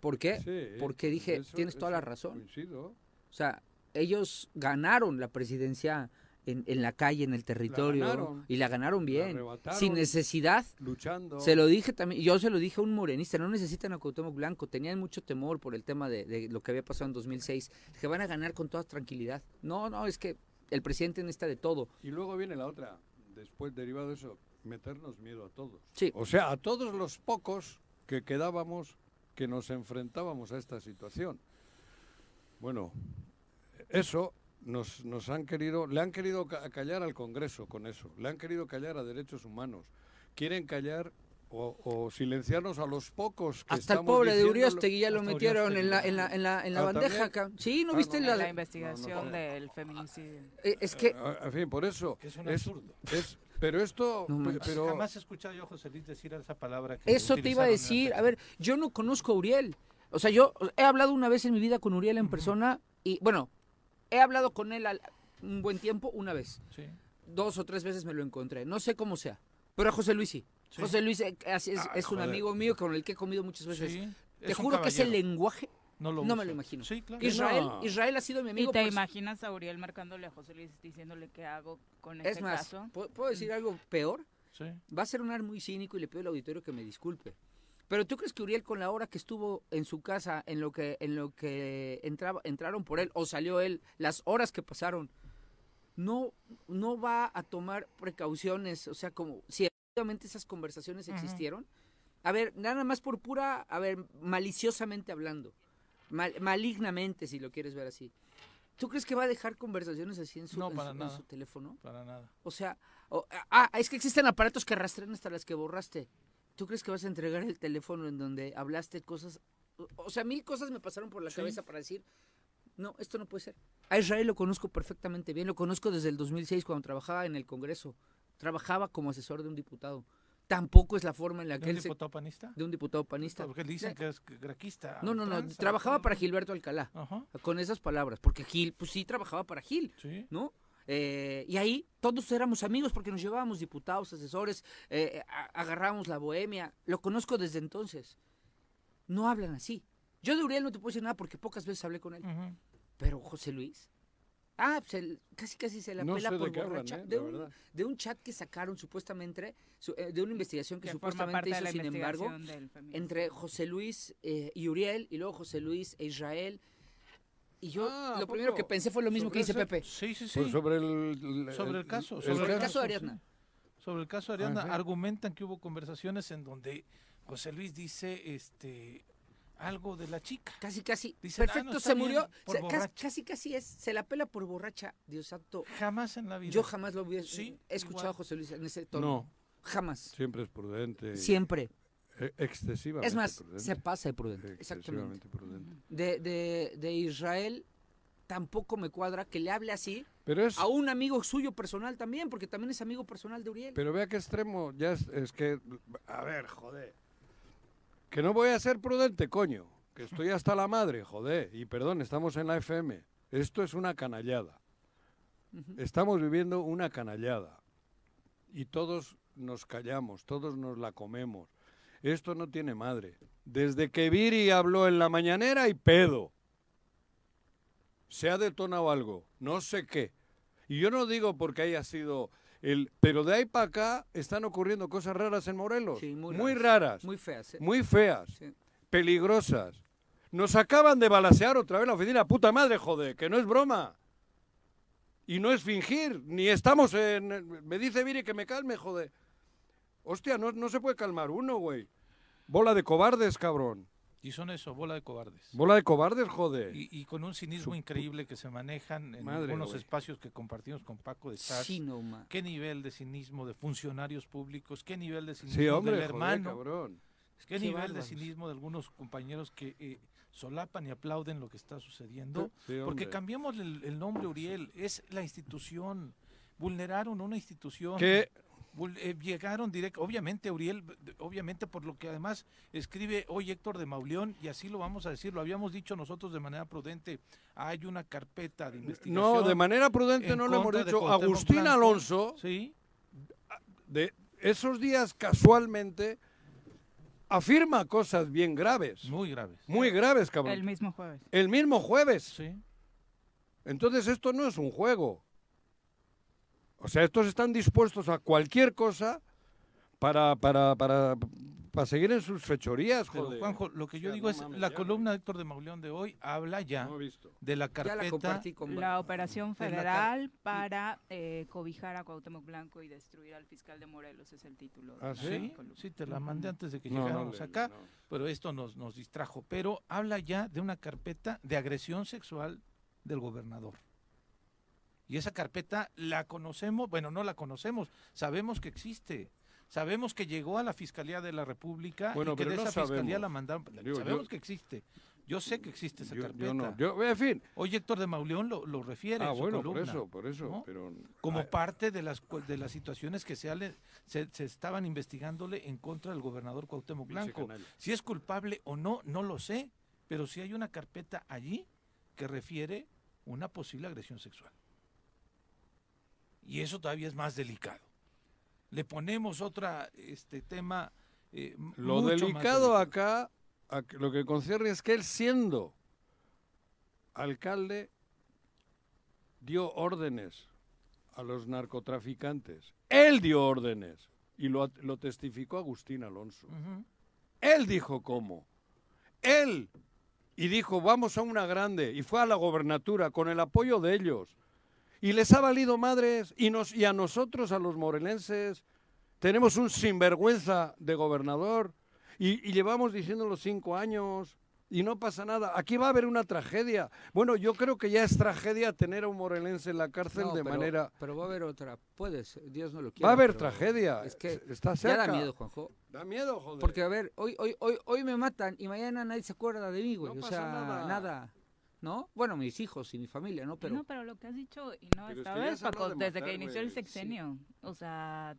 ¿Por qué? Sí, Porque dije, eso- tienes toda la razón. coincido. O sea, ellos ganaron la presidencia en, en la calle, en el territorio, ganaron. y la ganaron bien, arrebataron. sin necesidad. Luchando. Se lo dije también, yo se lo dije a un morenista, no necesitan a Cuauhtémoc Blanco, tenían mucho temor por el tema de, de lo que había pasado en 2006, que van a ganar con toda tranquilidad. No, no, es que el presidente necesita de todo. Y luego viene la otra, después derivado de eso, meternos miedo a todos. Sí. O sea, a todos los pocos que quedábamos que nos enfrentábamos a esta situación. Bueno, eso nos, nos han querido, le han querido ca- callar al Congreso con eso, le han querido callar a derechos humanos, quieren callar o, o silenciarnos a los pocos que Hasta el pobre de Uriostegui ya lo metieron en la, en la, en la, en la Ah, bandeja. ¿también? Sí, ¿no Ah, viste no, la, la investigación del feminicidio. Eh, es que En fin, por eso. Es un absurdo. es- pero esto. Pero, Jamás he escuchado yo a José Luis decir esa palabra. Que Eso te iba a la decir. A ver, yo no conozco a Uriel. O sea, yo he hablado una vez en mi vida con Uriel en persona y, bueno, he hablado con él al- un buen tiempo una vez. Sí. Dos o tres veces me lo encontré. No sé cómo sea. Pero a José Luis sí. Sí. José Luis eh, es, es- Ay, es un amigo mío con el que he comido muchas veces. Sí, Te es juro que ese lenguaje No, lo no me lo imagino. Sí, claro. Israel, No. Israel ha sido mi ¿Y amigo. te por- imaginas a Uriel marcándole a José Luis diciéndole qué hago con Es este más, caso? ¿puedo, puedo decir algo peor? Sí. Va a ser un ar muy cínico y le pido al auditorio que me disculpe. Pero tú crees que Uriel con la hora que estuvo en su casa, en lo que, en lo que entraba, entraron por él o salió él, las horas que pasaron, no, no va a tomar precauciones, o sea, como si efectivamente esas conversaciones existieron. A ver, nada más por pura, a ver, maliciosamente hablando, mal- malignamente si lo quieres ver así. ¿Tú crees que va a dejar conversaciones así en su, No, en para su- en nada. su teléfono? Para nada. O sea, ah, es que existen aparatos que rastrean hasta las que borraste. ¿Tú crees que vas a entregar el teléfono en donde hablaste cosas? O- sea, mil cosas me pasaron por la Sí. cabeza para decir, no, esto no puede ser. A Israel lo conozco perfectamente bien, lo conozco desde el 2006 cuando trabajaba en el Congreso. Trabajaba como asesor de un diputado. Tampoco es la forma en la que ¿De un él se... diputado panista? De un diputado panista. Porque dicen que es graquista. No, no, no, trabajaba para Gilberto Alcalá. Ajá. Con esas palabras, porque Gil, pues sí, trabajaba para Gil. Sí. ¿no? Eh, y ahí todos éramos amigos porque nos llevábamos diputados, asesores, eh, agarrábamos la bohemia. Lo conozco desde entonces. No hablan así. Yo de Uriel no te puedo decir nada porque pocas veces hablé con él. Ujú. Pero José Luis. Ah, pues el- casi casi se la No pela sé de por qué hablan, borracha. eh, de, un, de un chat que sacaron supuestamente, su- eh, de una investigación que, Que supuestamente hizo, sin embargo, entre José Luis eh, y Uriel, y luego José Luis e Israel. Y yo Ah, ¿a lo primero que pensé fue lo mismo que ¿Sobre dice ese? Pepe. Sí, sí, sí. Pues sobre el, Sobre el caso, Sobre el caso, caso de sí. Ariadna. Sobre el caso de Ariadna, Ah, sí. argumentan que hubo conversaciones en donde José Luis dice este algo de la chica. Casi, casi. Dicen, ah, Perfecto, no, se murió. casi, casi, casi es. Se la pela por borracha. Dios santo. Jamás en la vida. Yo jamás lo hubiera Sí, he escuchado igual. a José Luis en ese tono. No, Jamás. siempre es prudente. Siempre. Excesivamente Es más, prudente. se pasa de prudente. Exactamente. Prudente. De, de, de Israel tampoco me cuadra que le hable así Pero es. a un amigo suyo personal también, porque también es amigo personal de Uriel. Pero vea qué extremo. Ya es, es que. A ver, joder. Que no voy a ser prudente, coño. Que estoy hasta la madre, joder. Y perdón, estamos en la FM. Esto es una canallada. Estamos viviendo una canallada. Y todos nos callamos, todos nos la comemos. Esto no tiene madre. Desde que Viri habló en la mañanera y pedo. Se ha detonado algo, no sé qué. Y yo no digo porque haya sido el... Pero de ahí para acá están ocurriendo cosas raras en Morelos. Sí, muy muy raras. raras. Muy feas. ¿eh? Muy feas. Sí. Peligrosas. Nos acaban de balasear otra vez la oficina. Puta madre, joder, que no es broma. Y no es fingir, ni estamos en... Me dice Viri que me calme, joder. Hostia, no, no se puede calmar uno, güey. Bola de cobardes, cabrón. Y son eso, bola de cobardes. Bola de cobardes, joder. Y, y con un cinismo Su increíble que se manejan en Madre, algunos espacios que compartimos con Paco de Sars. Sí, no. ¿Qué nivel de cinismo de funcionarios públicos? ¿Qué nivel de cinismo Sí, hombre, del joder, hermano? cabrón. ¿Qué, Qué nivel bárbaros. de cinismo de algunos compañeros que eh, solapan y aplauden lo que está sucediendo? Sí, Porque cambiamos el, el nombre, Uriel. Es la institución. Vulneraron una institución. Que llegaron directo, obviamente Uriel, obviamente por lo que además escribe hoy Héctor de Mauleón, y así lo vamos a decir, lo habíamos dicho nosotros de manera prudente, hay una carpeta de investigación. no, de manera prudente en no lo hemos dicho. Agustín Blanco. Alonso, Sí, de esos días casualmente, afirma cosas bien graves. muy graves. Muy graves, cabrón. El mismo jueves. El mismo jueves. Sí. Entonces esto no es un juego. O sea, estos están dispuestos a cualquier cosa para, para, para para seguir en sus fechorías, Pero, joder. Juanjo, lo que yo O sea, digo no es, mames, la ya, columna de Héctor de Mauleón de hoy habla ya de la Ya carpeta. la con La operación la federal para eh, cobijar a Cuauhtémoc Blanco y destruir al fiscal de Morelos es el título. de ¿Ah, la sí? columna. Sí, te la mandé antes de que No, no, llegáramos le- acá, no. pero esto nos, nos distrajo. Pero habla ya de una carpeta de agresión sexual del gobernador. Y esa carpeta la conocemos, bueno, no la conocemos, sabemos que existe. Sabemos que llegó a la Fiscalía de la República Bueno, y que pero de no esa Fiscalía la mandaron. Digo, sabemos yo- que existe. Yo sé que existe esa Yo- yo carpeta. no, yo- en fin. Hoy Héctor de Mauleón lo, lo refiere Ah, en su bueno, por columna, eso, por eso, ¿no? pero- Como ah. parte de las, de las situaciones que se, ale- se, se estaban investigándole en contra del gobernador Cuauhtémoc Blanco. Si es culpable o no, no lo sé, pero sí hay una carpeta allí que refiere una posible agresión sexual. Y eso todavía es más delicado. Le ponemos otra este tema eh, Lo mucho más delicado acá, a lo que concierne es que él siendo alcalde dio órdenes a los narcotraficantes. Él dio órdenes y lo, lo testificó Agustín Alonso. Él dijo cómo. Él. Y dijo, vamos a una grande. Y fue a la gobernatura con el apoyo de ellos. Y les ha valido madres. Y, nos, y a nosotros, a los morelenses, tenemos un sinvergüenza de gobernador. Y, y llevamos diciéndolo cinco años. Y no pasa nada. Aquí va a haber una tragedia. Bueno, yo creo que ya es tragedia tener a un morelense en la cárcel No, de pero- manera... Pero va a haber otra. Puedes, Dios no lo quiere. Va a haber tragedia. Es que Está ya da cerca. miedo, Juanjo. Da miedo, joder. Porque, a ver, hoy, hoy, hoy, hoy me matan y mañana nadie se acuerda de mí, güey. No o pasa sea, nada. nada. ¿No? Bueno, mis hijos y mi familia, ¿no? Pero. no, pero lo que has dicho, y no, Pero es esta vez, Paco, de desde matar, que inició el sí. sexenio. O sea,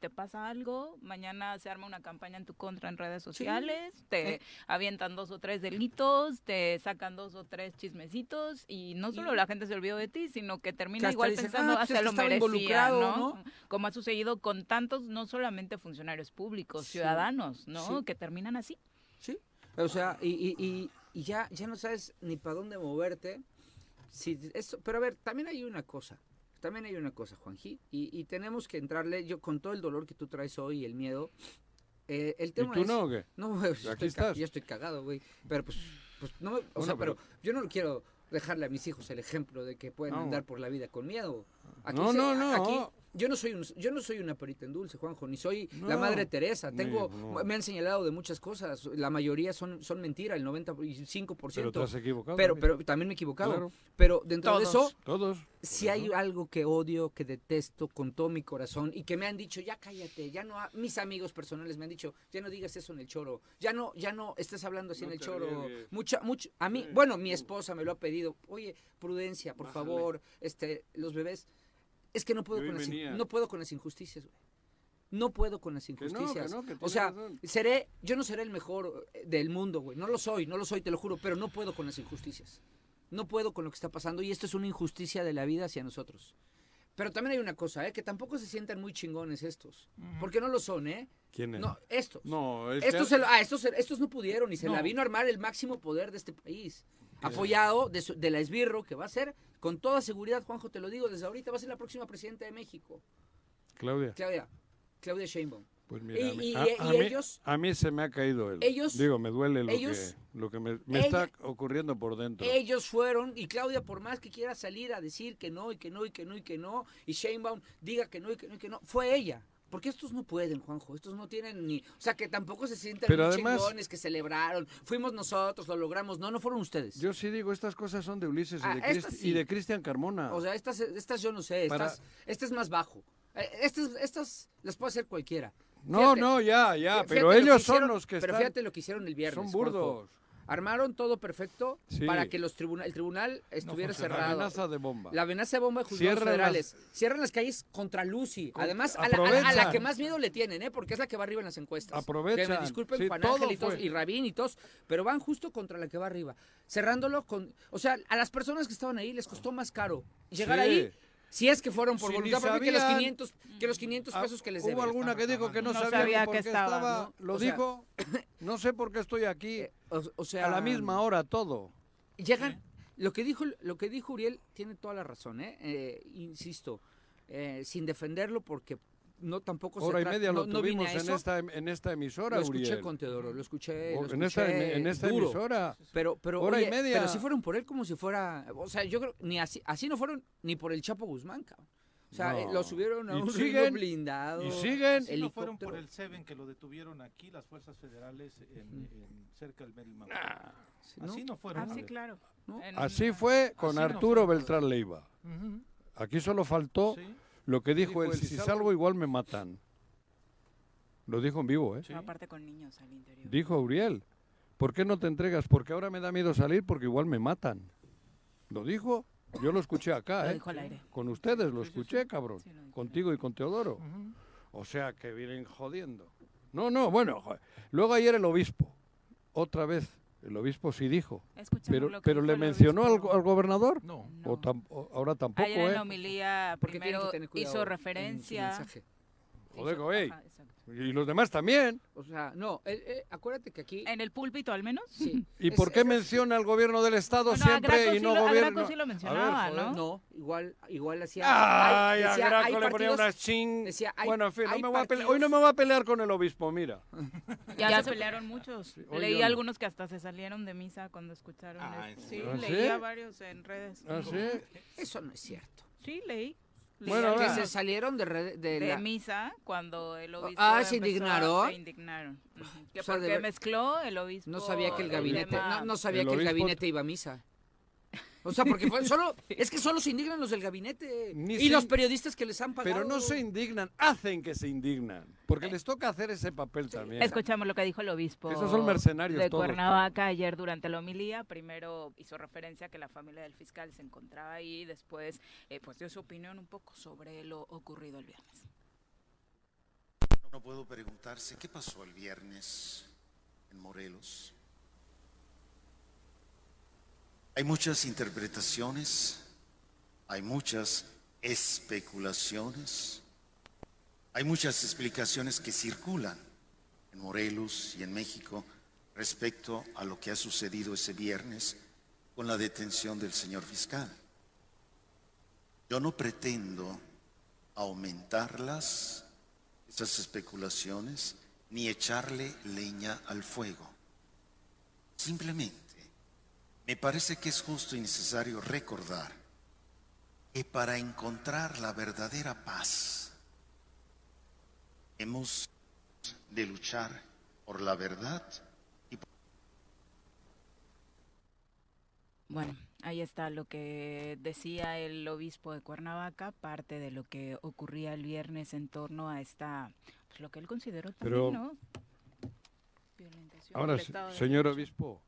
te pasa algo, mañana se arma una campaña en tu contra en redes sociales, te Eh. avientan dos o tres delitos, te sacan dos o tres chismecitos y no solo Y- la gente se olvidó de ti, sino que termina igual dicen, pensando, "Ah, pues que lo merecía, ¿no? ¿no? Como ha sucedido con tantos, no solamente funcionarios públicos, Sí. ciudadanos, ¿no? Sí. Que terminan así. Sí. O sea, y, y, y, y ya, ya no sabes ni para dónde moverte. Si esto, pero a ver, también hay una cosa. También hay una cosa, Juanji. Y, y tenemos que entrarle, yo con todo el dolor que tú traes hoy y el miedo. eh, el tema tú es- no o qué? No, pues, Aquí estoy, estás. ya estoy cagado, güey. Pero pues, pues no o Bueno, sea, pero, pero- yo no quiero dejarle a mis hijos el ejemplo de que pueden No. andar por la vida con miedo. Aquí No, se- no, no. Aquí, yo no soy un, yo no soy una perita en dulce, Juanjo, ni soy la madre Teresa. Tengo, no. me han señalado de muchas cosas. La mayoría son, son mentira, el 95%. Pero te has equivocado Pero, también. pero también me he equivocado. Claro. Pero dentro de eso, Todos. si hay algo que odio, que detesto con todo mi corazón y que me han dicho, ya cállate, ya no, ha-". mis amigos personales me han dicho, ya no digas eso en el choro, ya no, ya no estés hablando así No en el choro. riegues. Mucha, mucho, a mí, bueno, mi esposa me lo ha pedido, oye, prudencia, por Bájale. favor, este, los bebés, es que no puedo con las, no puedo con las injusticias, güey. No puedo con las no, que injusticias. no, que o sea, razón. seré, yo no seré el mejor eh, del mundo, güey. No lo soy, no lo soy, te lo juro, pero no puedo con las injusticias. No puedo con lo que está pasando y esto es una injusticia de la vida hacia nosotros. Pero también hay una cosa, ¿eh? Que tampoco se sientan muy chingones estos. Porque no lo son, ¿eh? ¿Quiénes? No, estos. No, es Estos, que- se lo- ah, estos, se- estos no pudieron y se No. la vino a armar el máximo poder de este país. Apoyado de, su- de la esbirro, que va a ser, con toda seguridad, Juanjo, te lo digo desde ahorita, va a ser la próxima presidenta de México. Claudia. Claudia. Claudia Sheinbaum. Pues mira, Y- a mí- y- a, y a mí, ellos- a mí se me ha caído el. ellos- Digo, me duele lo ellos- que, lo que me, me ella- está ocurriendo por dentro. Ellos fueron, y Claudia, por más que quiera salir a decir que no, y que no, y que no, y que no, y Sheinbaum diga que no, y que no, y que no, fue ella. Porque estos no pueden, Juanjo, estos no tienen ni... O sea, que tampoco se sientan Pero muy además- chingones, que celebraron, fuimos nosotros, lo logramos. No, no fueron ustedes. Yo sí digo, estas cosas son de Ulises Ah, y, de estas Crist- sí. y de Cristian Carmona. O sea, estas, estas yo no sé, Para- estas, este es más bajo. Eh, Estas, estas las puede hacer cualquiera. no, Fíjate, no, ya, ya, pero ellos hicieron- son los que Pero fíjate lo que hicieron el viernes. Son Juanjo. Armaron todo perfecto Sí. para que los tribuna- el tribunal estuviera cerrado. La amenaza de bomba. La amenaza de bomba de juzgados Cierran federales. las- Cierran las calles contra Lucy. Con- Además, a la, a la- a la aprovechan. que más miedo le tienen, ¿eh? Porque es la que va arriba en las encuestas. Aprovechan. Que me disculpen Sí, Juan Ángel y, todos, y Rabín y todos, pero van justo contra la que va arriba. Cerrándolo con... O sea, a las personas que estaban ahí les costó más caro llegar Sí. ahí. Si es que fueron por Si voluntad propia, que los sabían. 500, que los 500 Ah, pesos que les Hubo deben. alguna que dijo que no, No sabía, sabía ni por que qué estaba, estaba. ¿no? Lo O sea- dijo. No sé por qué estoy aquí. O, o sea, a la misma hora todo. llegan lo que dijo lo que dijo Uriel tiene toda la razón ¿eh? Eh, insisto eh, sin defenderlo porque no tampoco Hora se y media no, lo no tuvimos a en eso. esta, en esta emisora, Lo escuché Uriel. con Teodoro, lo escuché, O- lo en esta- en esta duro. emisora. Pero, pero, Hora y media. pero si fueron por él como si fuera, o sea, yo creo, ni así, así no fueron ni por el Chapo Guzmán, cabrón. O sea, No. eh, lo subieron a Y un siguen, blindado. y siguen. Si no fueron por el Seven que lo detuvieron aquí, las fuerzas federales en, en- cerca del Merlimán. ¿no? Así no fueron. Ah, por sí, él. claro. Así fue con Así no Arturo fue. Beltrán Leiva. Aquí solo faltó Sí. Lo que dijo, Dijo él, él, si salgo salgo- igual me matan. Lo dijo en vivo, ¿eh? No, aparte con niños al interior. Dijo Uriel, ¿por qué no te entregas? Porque ahora me da miedo salir porque igual me matan. Lo dijo, yo lo escuché acá, Lo ¿eh? dijo al aire. Con ustedes lo escuché, cabrón. Sí, lo dijo Contigo y con Teodoro. O sea que vienen jodiendo. No, no, bueno, joder. luego ayer el obispo, otra vez, el obispo sí dijo. Escuchemos Pero, pero le mencionó al, al gobernador. No. O tam- o ahora tampoco, Ayer en ¿eh? la homilía Porque tienen primero hizo referencia. Joder, Y los demás también. O sea, no, eh, eh, acuérdate que aquí... En el púlpito al menos. Sí. ¿Y es- por qué es- menciona al gobierno del Estado Bueno, a siempre y sí no lo- a gobierno? Graco sí lo A ver, mencionaba, joder. ¿no? No, igual, igual hacía... Ay, hay- a decía, Graco hay le ponía partidos- unas ching. decía, hay- bueno, en fin, no me voy a pelear- partidos- hoy no me voy a pelear con el obispo, mira. Ya, se pelearon muchos. hoy Leí no. algunos que hasta se salieron de misa cuando escucharon Ah, esto. ¿en Sí? ¿Ah, leí a sí? varios en redes. ¿Ah, sí? Eso no es cierto. Sí, leí. Bueno, Que se salieron de, re- de, de la- misa cuando el obispo Ah, ¿se indignaron? Se indignaron. Ujú. Que O sea, de porque mezcló el obispo. No sabía que el gabinete, tema- no, no sabía El que el gabinete iba a misa. O sea, porque fue solo, es que solo se indignan los del gabinete Ni y se los periodistas que les han pagado. Pero no se indignan, hacen que se indignan. Porque les toca hacer ese papel también. Escuchamos lo que dijo el obispo Esos son mercenarios de todos. Cuernavaca ayer durante la homilía. Primero hizo referencia a que la familia del fiscal se encontraba ahí. Después, eh, pues dio su opinión un poco sobre lo ocurrido el viernes. No puedo preguntarse qué pasó el viernes en Morelos. Hay muchas interpretaciones, hay muchas especulaciones, hay muchas explicaciones que circulan en Morelos y en México respecto a lo que ha sucedido ese viernes con la detención del señor fiscal. Yo no pretendo aumentarlas esas especulaciones ni echarle leña al fuego. Simplemente me parece que es justo y necesario recordar que para encontrar la verdadera paz hemos de luchar por la verdad y por Bueno, ahí está lo que decía el obispo de Cuernavaca, parte de lo que ocurría el viernes en torno a esta, pues lo que él consideró también, Pero- ¿no? Violentación Ahora, del se- Estado de señor Derecho. obispo,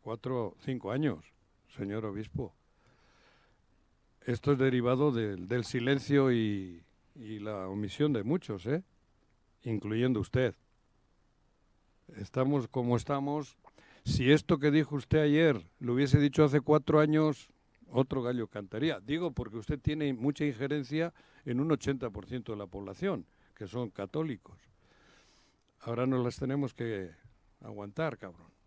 cuatro, cinco años, señor obispo. Esto es derivado del, silencio y, y la omisión de muchos, ¿eh? Incluyendo usted. Estamos como estamos. Si esto que dijo usted ayer lo hubiese dicho hace cuatro años, otro gallo cantaría. Digo porque usted tiene mucha injerencia en un 80% de la población, que son católicos. Ahora nos las tenemos que aguantar, cabrón.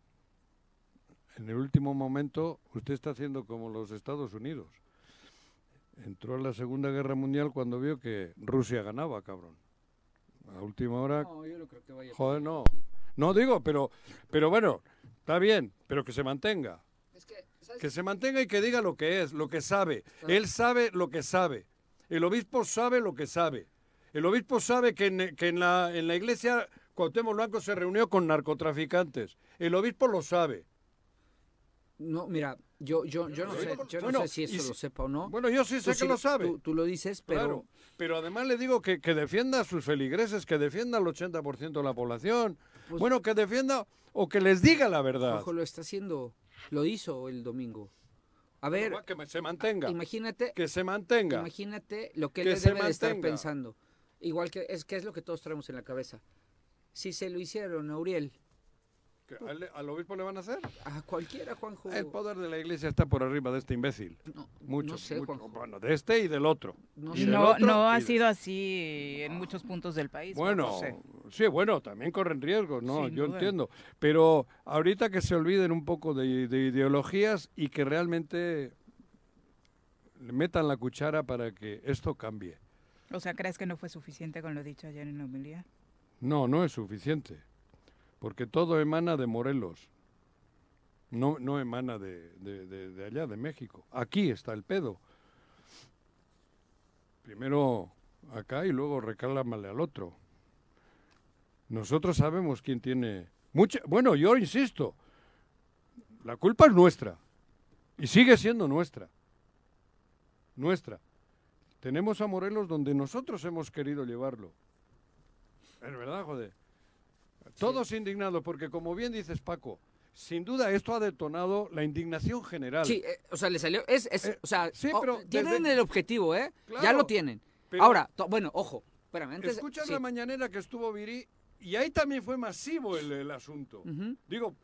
En el último momento, usted está haciendo como los Estados Unidos. Entró a la Segunda Guerra Mundial cuando vio que Rusia ganaba, cabrón. A última hora. No, yo no creo que vaya a Joder, no. No digo, pero, pero bueno, está bien, pero que se mantenga. Es que, se mantenga y que diga lo que es, lo que sabe. Él sabe lo que sabe. El obispo sabe lo que sabe. El obispo sabe que en, que en la, en la iglesia Cuauhtémoc Blanco se reunió con narcotraficantes. El obispo lo sabe. No, mira, yo, yo, yo no sé, yo no Bueno, sé si eso lo sepa o no. Bueno, yo sí sé Tú que lo sabe. Tú, tú lo dices, pero Claro, pero además le digo que, que defienda a sus feligreses, que defienda al 80% de la población. Pues- bueno, que defienda o que les diga la verdad. Juanjo lo está haciendo, lo hizo el domingo. A ver, Bueno, que se mantenga. imagínate, Que se mantenga. imagínate lo que, Que él se debe de estar pensando. Igual que es que es lo que todos traemos en la cabeza. Si se lo hicieron a Uriel, ¿Que ¿Al, al obispo le van a hacer? a cualquiera, Juanjo. El poder de la iglesia está por arriba de este imbécil. No, mucho, no sé, mucho. Juanjo. Bueno, de este y del otro. No Y sé. del No, otro no y ha de- sido así en muchos puntos del país. Bueno, sí, bueno, también corren riesgos, ¿no? Sin Yo duda. entiendo. Pero ahorita que se olviden un poco de, de ideologías y que realmente le metan la cuchara para que esto cambie. O sea, ¿crees que no fue suficiente con lo dicho ayer en la homilía? No, no es suficiente, porque todo emana de Morelos, no, no emana de, de- allá, de México. Aquí está el pedo. Primero acá y luego recálamale al otro. Nosotros sabemos quién tiene mucha... Bueno, yo insisto, la culpa es nuestra y sigue siendo nuestra. Nuestra. Tenemos a Morelos donde nosotros hemos querido llevarlo. Es verdad, joder. Todos indignados, porque como bien dices, Paco, sin duda esto ha detonado la indignación general. Sí, eh, o sea, le salió. Es, es, Eh, o sea, sí, o- pero tienen desde- el objetivo, ¿eh? Ya Claro, lo tienen. pero- Ahora, bueno, ojo, espérame. Antes, Escuchas sí. la mañanera que estuvo Viri y ahí también fue masivo el, el asunto. Digo,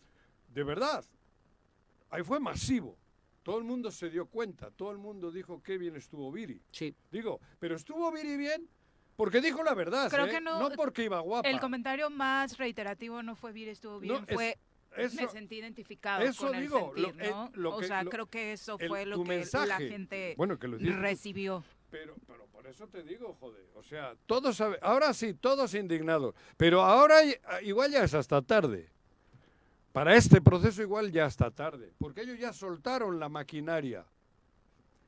de verdad, ahí fue masivo. Todo el mundo se dio cuenta, todo el mundo dijo qué bien estuvo Viri. Sí. Digo, pero estuvo Viri bien porque dijo la verdad, Creo ¿eh? que no- porque iba guapa. El comentario más reiterativo no fue bien, estuvo bien, No, es- fue eso- me sentí identificado eso con digo, sentir, eh, ¿no? lo o sea, lo- creo que eso el- fue lo que la gente Bueno, que recibió. Pero, pero por eso te digo, joder. O sea, todos sabe- ahora sí, todos indignados. Pero ahora y- igual ya es hasta tarde. Para este proceso igual ya hasta tarde. Porque ellos ya soltaron la maquinaria.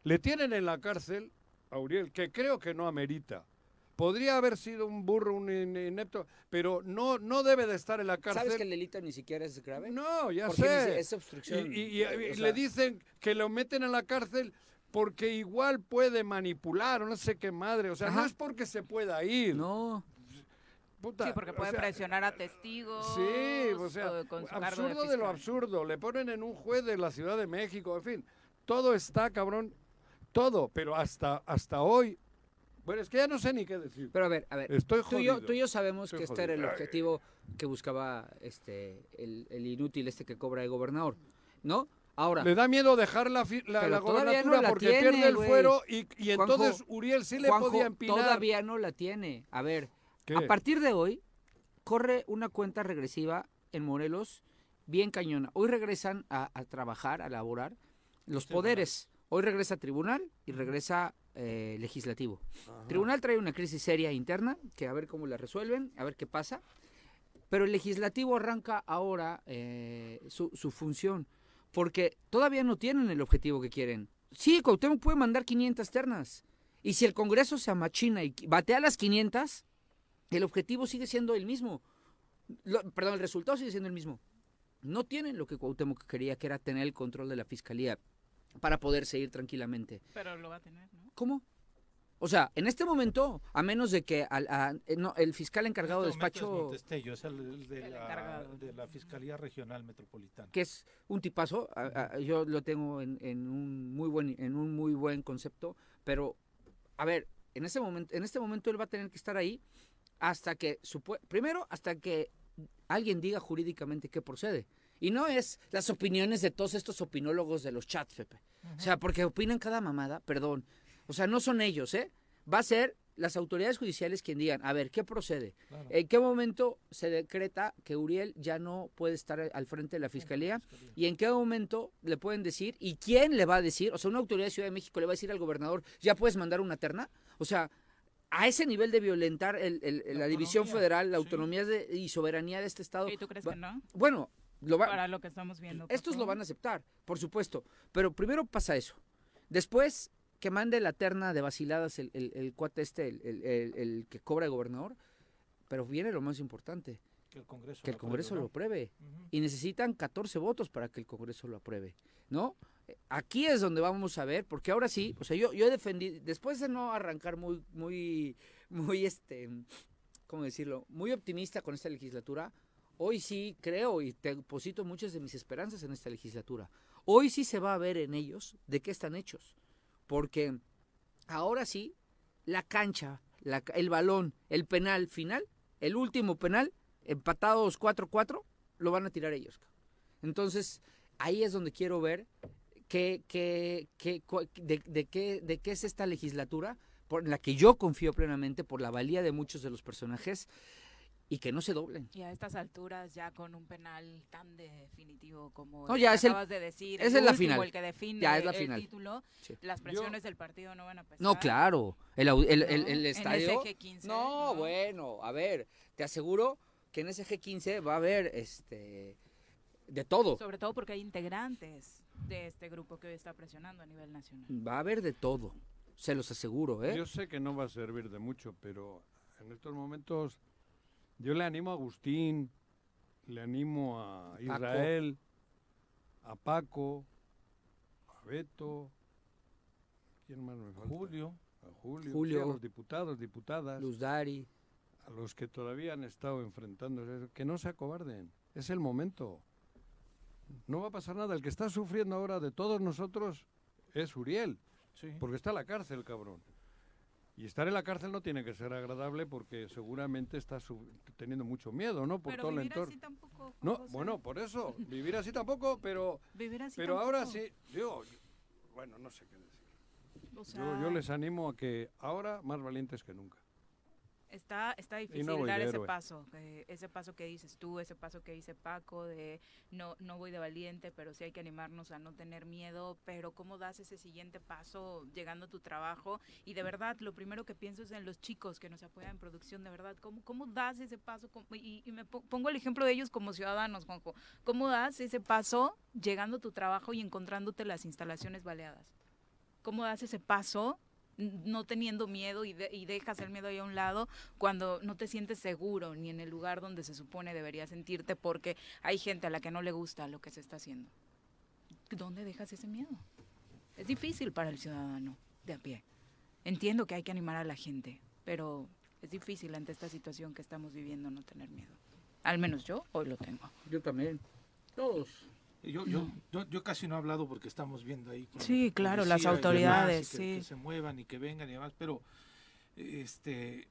Le tienen en la cárcel a Uriel, que creo que no amerita. Podría haber sido un burro, un in- inepto, pero no, no debe de estar en la cárcel. ¿Sabes que el delito ni siquiera es grave? No, ya Porque sé. Es obstrucción. Y, y- y- o y sea, le dicen que lo meten en la cárcel porque igual puede manipular o no sé qué madre. O sea, no es porque se pueda ir. No. Puta, Sí, porque o puede sea, presionar a testigos. Sí, o sea, o absurdo de, lo absurdo. Le ponen en un juez de la Ciudad de México, en fin. Todo está, cabrón. Todo. Pero hasta, hasta hoy. Bueno, es que ya no sé ni qué decir. Pero a ver, a ver. Estoy tú, y yo, tú y yo sabemos Estoy que este era el objetivo que buscaba este el, el inútil este que cobra el gobernador, ¿no? Ahora. Le da miedo dejar la, la, no gobernatura la porque tiene, pierde el fuero y, y Juanjo, entonces Uriel sí le Juanjo, podía empinar. Todavía no la tiene. A ver, ¿Qué? a partir de hoy corre una cuenta regresiva en Morelos bien cañona. Hoy regresan a, a trabajar, a laborar los poderes. Hoy regresa tribunal y regresa eh, legislativo. Tribunal trae una crisis seria interna, que a ver cómo la resuelven, a ver qué pasa. Pero el legislativo arranca ahora eh, su, su función, porque todavía no tienen el objetivo que quieren. Sí, Cuauhtémoc puede mandar 500 ternas. Y si el Congreso se amachina y batea las 500, el objetivo sigue siendo el mismo. Lo- perdón, el resultado sigue siendo el mismo. No tienen lo que Cuauhtémoc quería, que era tener el control de la fiscalía para poder seguir tranquilamente. Pero lo va a tener, ¿no? ¿Cómo? O sea, en este momento, a menos de que al- a- eh, no, el fiscal encargado de Este es despacho, Montestello, es el, el de, El la, de la Fiscalía Regional Metropolitana. que es un tipazo, a- a- yo lo tengo en, en un muy buen en un muy buen concepto, pero a ver, en ese momento en este momento él va a tener que estar ahí hasta que primero hasta que alguien diga jurídicamente qué procede. Y no es las opiniones de todos estos opinólogos de los chats, Pepe. O sea, porque opinan cada mamada, perdón. O sea, no son ellos, ¿eh? Va a ser las autoridades judiciales quien digan, a ver, ¿qué procede? Claro. ¿En qué momento se decreta que Uriel ya no puede estar al frente de la fiscalía? ¿Y en qué momento le pueden decir? ¿Y quién le va a decir? O sea, una autoridad de Ciudad de México le va a decir al gobernador, ¿ya puedes mandar una terna? O sea, a ese nivel de violentar el- el- la, La división federal, la sí. autonomía de- y soberanía de este Estado. ¿Y tú crees va- que no? Bueno, lo va, Para lo que estamos viendo. estos lo van a aceptar, por supuesto. Pero primero pasa eso. Después que mande la terna de vaciladas el, el, el cuate este, el, el- el- el que cobra el gobernador. Pero viene lo más importante, Que el Congreso, que el lo Congreso apruebe, lo ¿no? apruebe. Y necesitan 14 votos para que el Congreso lo apruebe, ¿no? Aquí es donde vamos a ver, porque ahora sí, o sea, yo, yo defendí, después de no arrancar muy, muy, muy, este, ¿cómo decirlo? Muy optimista con esta legislatura, hoy sí creo y te deposito muchas de mis esperanzas en esta legislatura. Hoy sí se va a ver en ellos de qué están hechos, porque ahora sí, la cancha, el balón, el penal final, el último penal, empatados 4-4, lo van a tirar ellos. Entonces, ahí es donde quiero ver qué, qué, de qué es esta legislatura, por la que yo confío plenamente, por la valía de muchos de los personajes. Y que no se doblen. Y a estas alturas, ya con un penal tan definitivo como No, ya es el- acabas de decir, esa el es la final. el que define Ya es la el final. título, Sí. las presiones del partido no van a pesar. No, claro. El, el, el- ¿no? el En estadio. ese G15, no, bueno, a ver, te aseguro que en ese G15 va a haber este de todo. Sobre todo porque hay integrantes de este grupo que hoy está presionando a nivel nacional. Va a haber de todo. Se los aseguro, ¿eh? Yo sé que no va a servir de mucho, pero en estos momentos yo le animo a Agustín, le animo a Paco. Israel, a Paco, a Beto, ¿quién más me falta? Julio. A Julio, Julio. sí, a los diputados, diputadas, Luz Dari. a los que todavía han estado enfrentándose, que no se acobarden, es el momento. No va a pasar nada, el que está sufriendo ahora de todos nosotros es Uriel. Sí. Porque está en la cárcel, cabrón. Y estar en la cárcel no tiene que ser agradable porque seguramente está su- teniendo mucho miedo, ¿no? Por Pero todo el entorno. así tampoco, No, José. bueno, por eso. Vivir así tampoco, pero. Vivir así pero ahora sí. Yo, bueno, no sé qué decir. O Yo, yo les animo a que ahora más valientes que nunca. Está, está difícil no dar ese héroe. paso, eh, ese paso que dices tú, ese paso que dice Paco, de no, no voy de valiente, pero sí hay que animarnos a no tener miedo, pero ¿cómo das ese siguiente paso llegando a tu trabajo? Y de verdad, lo primero que pienso es en los chicos que nos apoyan en producción, de verdad, ¿cómo, cómo das ese paso? ¿Cómo- y, y me po- pongo el ejemplo de ellos como ciudadanos, Juanjo, ¿cómo das ese paso llegando a tu trabajo y encontrándote las instalaciones baleadas? ¿Cómo das ese paso no teniendo miedo y, de- y dejas el miedo ahí a un lado cuando no te sientes seguro ni en el lugar donde se supone deberías sentirte porque hay gente a la que no le gusta lo que se está haciendo? ¿Dónde dejas ese miedo? Es difícil para el ciudadano de a pie. Entiendo que hay que animar a la gente, pero es difícil ante esta situación que estamos viviendo no tener miedo. Al menos yo hoy lo tengo. Yo también. Todos. Yo, yo, yo, yo casi no he hablado porque estamos viendo ahí. con Sí, claro, las y autoridades, demás, y que, sí. que se muevan y que vengan y demás, pero este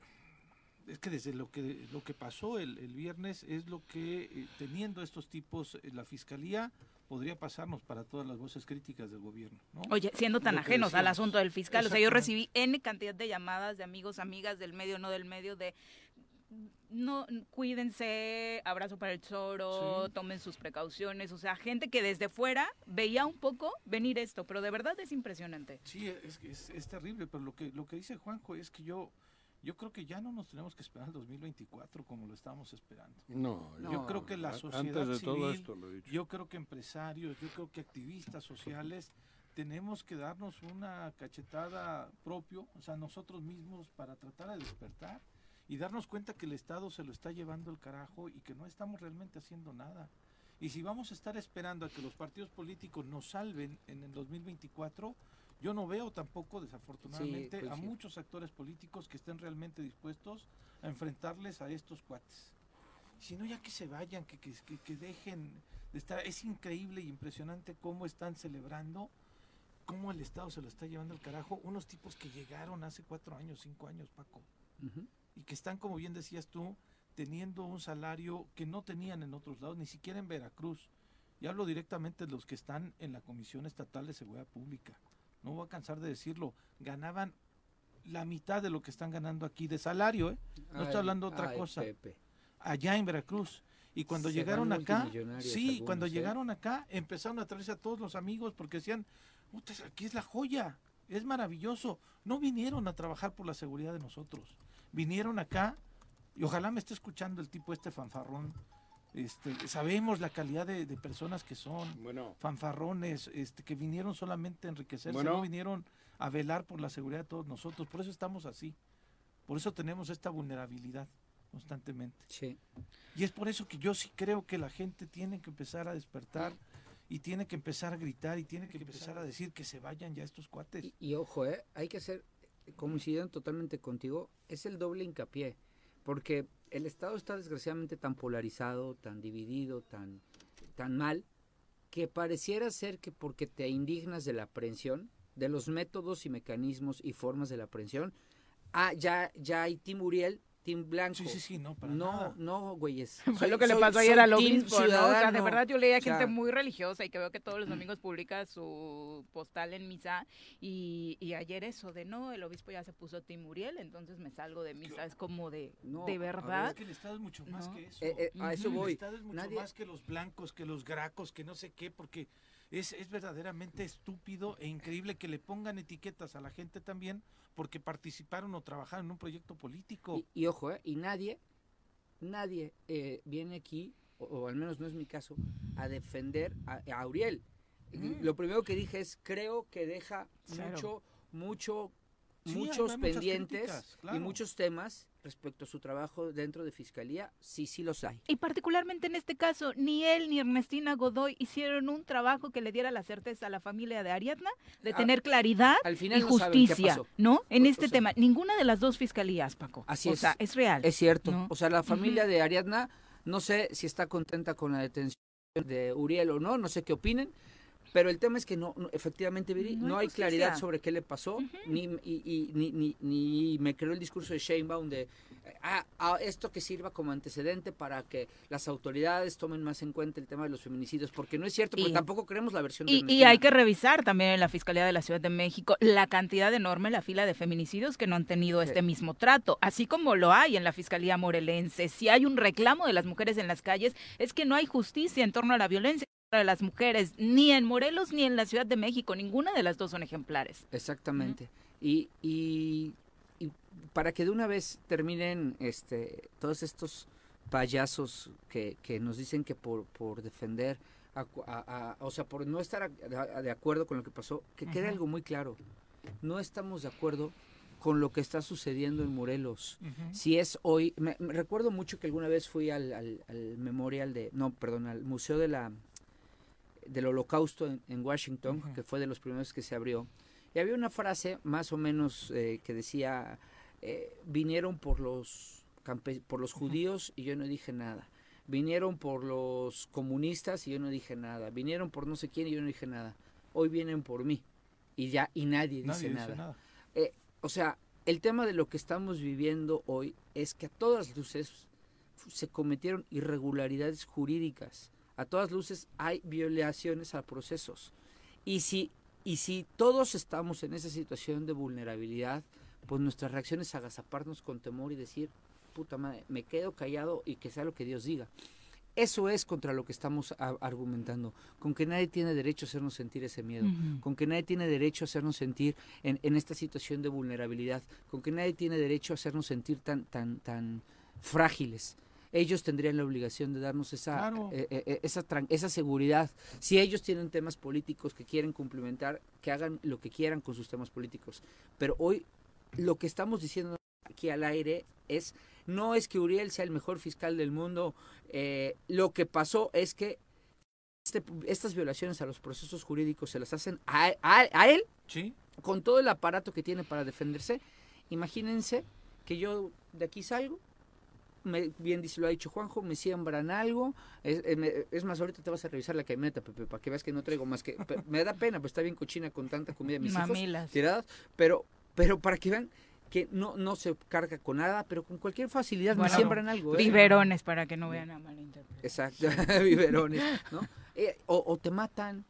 es que desde lo que lo que pasó el, el viernes es lo que eh, teniendo estos tipos eh, la fiscalía podría pasarnos para todas las voces críticas del gobierno. ¿no? Oye, siendo tan ajenos al asunto del fiscal, o sea, yo recibí N cantidad de llamadas de amigos, amigas del medio, no del medio, de no cuídense, abrazo para el choro, Sí. tomen sus precauciones, o sea, gente que desde fuera veía un poco venir esto, pero de verdad es impresionante. Sí, es, es, es terrible, pero lo que lo que dice Juanjo es que yo yo creo que ya no nos tenemos que esperar al 2024 como lo estábamos esperando. No, yo no, creo que la sociedad antes de civil, todo esto lo he dicho. yo creo que empresarios, yo creo que activistas sociales tenemos que darnos una cachetada propio, o sea, nosotros mismos para tratar de despertar y darnos cuenta que el Estado se lo está llevando el carajo y que no estamos realmente haciendo nada. Y si vamos a estar esperando a que los partidos políticos nos salven en el 2024, yo no veo tampoco, desafortunadamente, a coincido. muchos actores políticos que estén realmente dispuestos a enfrentarles a estos cuates. Si no, ya que se vayan, que, que, que- que dejen de estar. Es increíble y impresionante cómo están celebrando, cómo el Estado se lo está llevando al carajo. Unos tipos que llegaron hace cuatro años, cinco años, Paco, y que están, como bien decías tú, teniendo un salario que no tenían en otros lados, ni siquiera en Veracruz. Y hablo directamente de los que están en la Comisión Estatal de Seguridad Pública. No voy a cansar de decirlo. Ganaban la mitad de lo que están ganando aquí de salario, ¿eh? No Ay, estoy hablando de otra ay, cosa. Pepe. Allá en Veracruz. Y cuando Se llegaron acá, sí, algunos, cuando ¿eh? llegaron acá, empezaron a traerse a todos los amigos porque decían, "Puta, aquí es la joya, es maravilloso. No vinieron a trabajar por la seguridad de nosotros. Vinieron acá, y ojalá me esté escuchando el tipo este fanfarrón. Este, sabemos la calidad de, de personas que son Bueno. fanfarrones, este, que vinieron solamente a enriquecerse, Bueno. no vinieron a velar por la seguridad de todos nosotros. Por eso estamos así. Por eso tenemos esta vulnerabilidad constantemente. Sí. Y es por eso que yo sí creo que la gente tiene que empezar a despertar y tiene que empezar a gritar y tiene que empezar a decir que se vayan ya estos cuates. Y, y ojo, ¿eh? hay que hacer, coincidiendo totalmente contigo, es el doble hincapié, porque el Estado está desgraciadamente tan polarizado, tan dividido, tan, tan mal, que pareciera ser que porque te indignas de la aprehensión, de los métodos y mecanismos y formas de la aprehensión, ah, ya, ya hay Tim Uriel Team Blanco. Sí, sí, sí, no, para no, nada. no, güeyes. Fue lo que le soy- pasó ayer soy al team obispo, ¿no? O sea, de verdad yo leía O sea, gente muy religiosa y que veo que todos los domingos publica su postal en misa y, y ayer eso de no, el obispo ya se puso Tim Uriel, entonces me salgo de misa. Es como de, No, de a ver, verdad. Es que el Estado es mucho más No. que eso. Eh, eh, a eso voy. El Estado es mucho Nadie- más que los blancos, que los gracos, que no sé qué, porque es, es verdaderamente estúpido e increíble que le pongan etiquetas a la gente también porque participaron o trabajaron en un proyecto político. Y, y ojo, ¿eh? Y nadie, nadie eh, viene aquí, o, o al menos no es mi caso, a defender a, a Uriel. Mm. Lo primero que dije es, creo que deja mucho, mucho, Sí, muchos pendientes críticas, claro. y muchos temas respecto a su trabajo dentro de Fiscalía, sí, sí los hay. Y particularmente en este caso, ni él ni Ernestina Godoy hicieron un trabajo que le diera la certeza a la familia de Ariadna de Ah, tener claridad al final y no saben qué justicia, pasó. ¿no? En O- este o sea- tema, ninguna de las dos fiscalías, Paco. Así o es. sea, es real. Es cierto. ¿no? O sea, la familia de Ariadna, no sé si está contenta con la detención de Uriel o no, no sé qué opinen. Pero el tema es que no, no- efectivamente, Viri, No no, hay claridad sobre qué le pasó, ni, y, y- ni, ni, ni me creó el discurso de Sheinbaum de, ah, ah, esto que sirva como antecedente para que las autoridades tomen más en cuenta el tema de los feminicidios, porque no es cierto, porque Y- tampoco creemos la versión de Y, hay que revisar también en la Fiscalía de la Ciudad de México la cantidad enorme, la fila de feminicidios que no han tenido este mismo trato, así como lo hay en la Fiscalía Morelense. Si hay un reclamo de las mujeres en las calles, es que no hay justicia en torno a la violencia contra las mujeres, ni en Morelos ni en la Ciudad de México. Ninguna de las dos son ejemplares. Exactamente. y, y, y para que de una vez terminen este todos estos payasos que, que nos dicen que por, por defender, a, a- a- o sea, por no estar de acuerdo con lo que pasó, que quede algo muy claro. No estamos de acuerdo con lo que está sucediendo en Morelos. Si es hoy, me, me recuerdo mucho que alguna vez fui al, al, al memorial de, no, perdón, al Museo de la del Holocausto en, en Washington, que fue de los primeros que se abrió, y había una frase más o menos eh, que decía, eh, vinieron por los, por los judíos y yo no dije nada. Vinieron por los comunistas y yo no dije nada. Vinieron por no sé quién y yo no dije nada. Hoy vienen por mí. Y ya, y nadie dice Nadie dice nada. nada. Eh, o sea, el tema de lo que estamos viviendo hoy es que a todas luces se cometieron irregularidades jurídicas. A todas luces hay violaciones a procesos. Y si, y si todos estamos en esa situación de vulnerabilidad, pues nuestra reacción es agazaparnos con temor y decir, puta madre, me quedo callado y que sea lo que Dios diga. Eso es contra lo que estamos argumentando, con que nadie tiene derecho a hacernos sentir ese miedo, con que nadie tiene derecho a hacernos sentir en, en esta situación de vulnerabilidad, con que nadie tiene derecho a hacernos sentir tan, tan, tan frágiles. Ellos tendrían la obligación de darnos esa, Claro. eh, eh, eh, esa, tran- esa seguridad. Si ellos tienen temas políticos que quieren cumplimentar, que hagan lo que quieran con sus temas políticos. Pero hoy lo que estamos diciendo aquí al aire es, no es que Uriel sea el mejor fiscal del mundo, eh, lo que pasó es que este- estas violaciones a los procesos jurídicos se las hacen a, a- a él Sí. con todo el aparato que tiene para defenderse. Imagínense que yo de aquí salgo, me, bien dice, lo ha dicho Juanjo, me siembran algo. Es, eh, me- es más, ahorita te vas a revisar la camioneta, Pepe, para que veas que no traigo más que. me da pena, pues está bien cochina con tanta comida de mis Mamilas. hijos tiradas, pero, pero para que vean que no, no se carga con nada, pero con cualquier facilidad Bueno, me siembran algo. ¿eh? Biberones para que no vean a malinterpretar. Exacto, biberones, ¿no? Eh, o, o te matan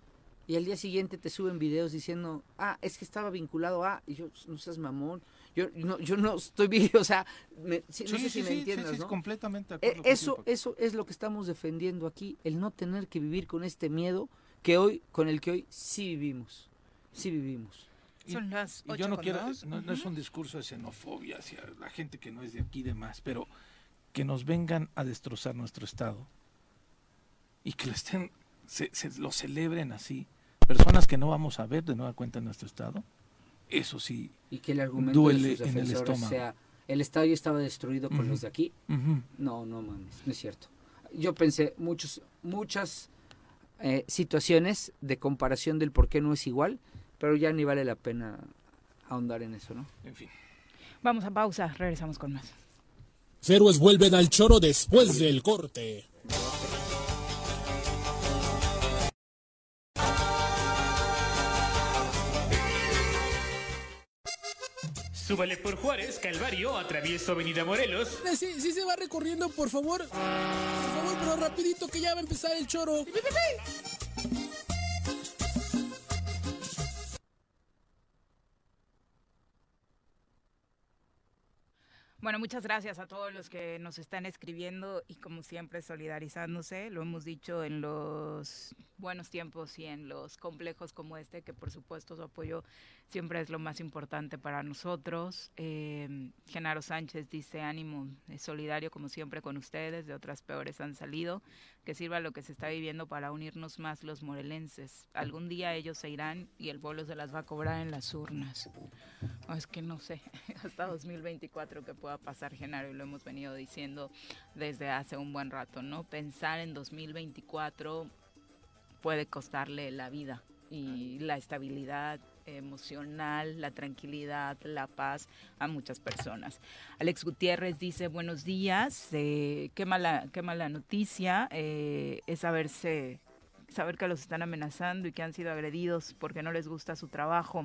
y al día siguiente te suben videos diciendo, ah, es que estaba vinculado a, y yo, no seas mamón, yo no, yo no estoy bien, o sea, me- sí, no Sí, sé sí, si me sí, sí, entiendas, sí, ¿no? completamente de Eh, acuerdo eso, contigo, eso es lo que estamos defendiendo aquí, el no tener que vivir con este miedo que hoy, con el que hoy sí vivimos, sí vivimos. Y- Son las Y yo no quiero, no es un discurso de xenofobia hacia la gente que no es de aquí y demás, pero que nos vengan a destrozar nuestro Estado y que lo estén, se, se- lo celebren así, personas que no vamos a ver de nueva cuenta en nuestro Estado, eso sí. Y que el argumento duele de sus en el sea, el estadio estaba destruido con los de aquí. No, no mames, no es cierto. Yo pensé muchos, muchas eh, situaciones de comparación del por qué no es igual, pero ya ni vale la pena ahondar en eso, ¿no? En fin. Vamos a pausa, regresamos con más. Héroes vuelven al choro después del corte. Súbale por Juárez, Calvario, atravieso Avenida Morelos. Eh, Sí, sí se va recorriendo, por favor. Por favor, pero rapidito que ya va a empezar el choro. Bueno, muchas gracias a todos los que nos están escribiendo y como siempre solidarizándose. Lo hemos dicho en los buenos tiempos y en los complejos como este, que por supuesto su apoyo siempre es lo más importante para nosotros. Eh, Genaro Sánchez dice ánimo, es solidario como siempre con ustedes, de otras peores han salido, que sirva lo que se está viviendo para unirnos más los morelenses. Algún día ellos se irán y el pueblo se las va a cobrar en las urnas. Es que no sé, hasta 2024 que pueda pasar, Genaro, y lo hemos venido diciendo desde hace un buen rato, ¿no? Pensar en 2024 puede costarle la vida y la estabilidad emocional, la tranquilidad, la paz a muchas personas. Alex Gutiérrez dice buenos días, eh, qué mala, qué mala noticia eh, es saberse, saber que los están amenazando y que han sido agredidos porque no les gusta su trabajo.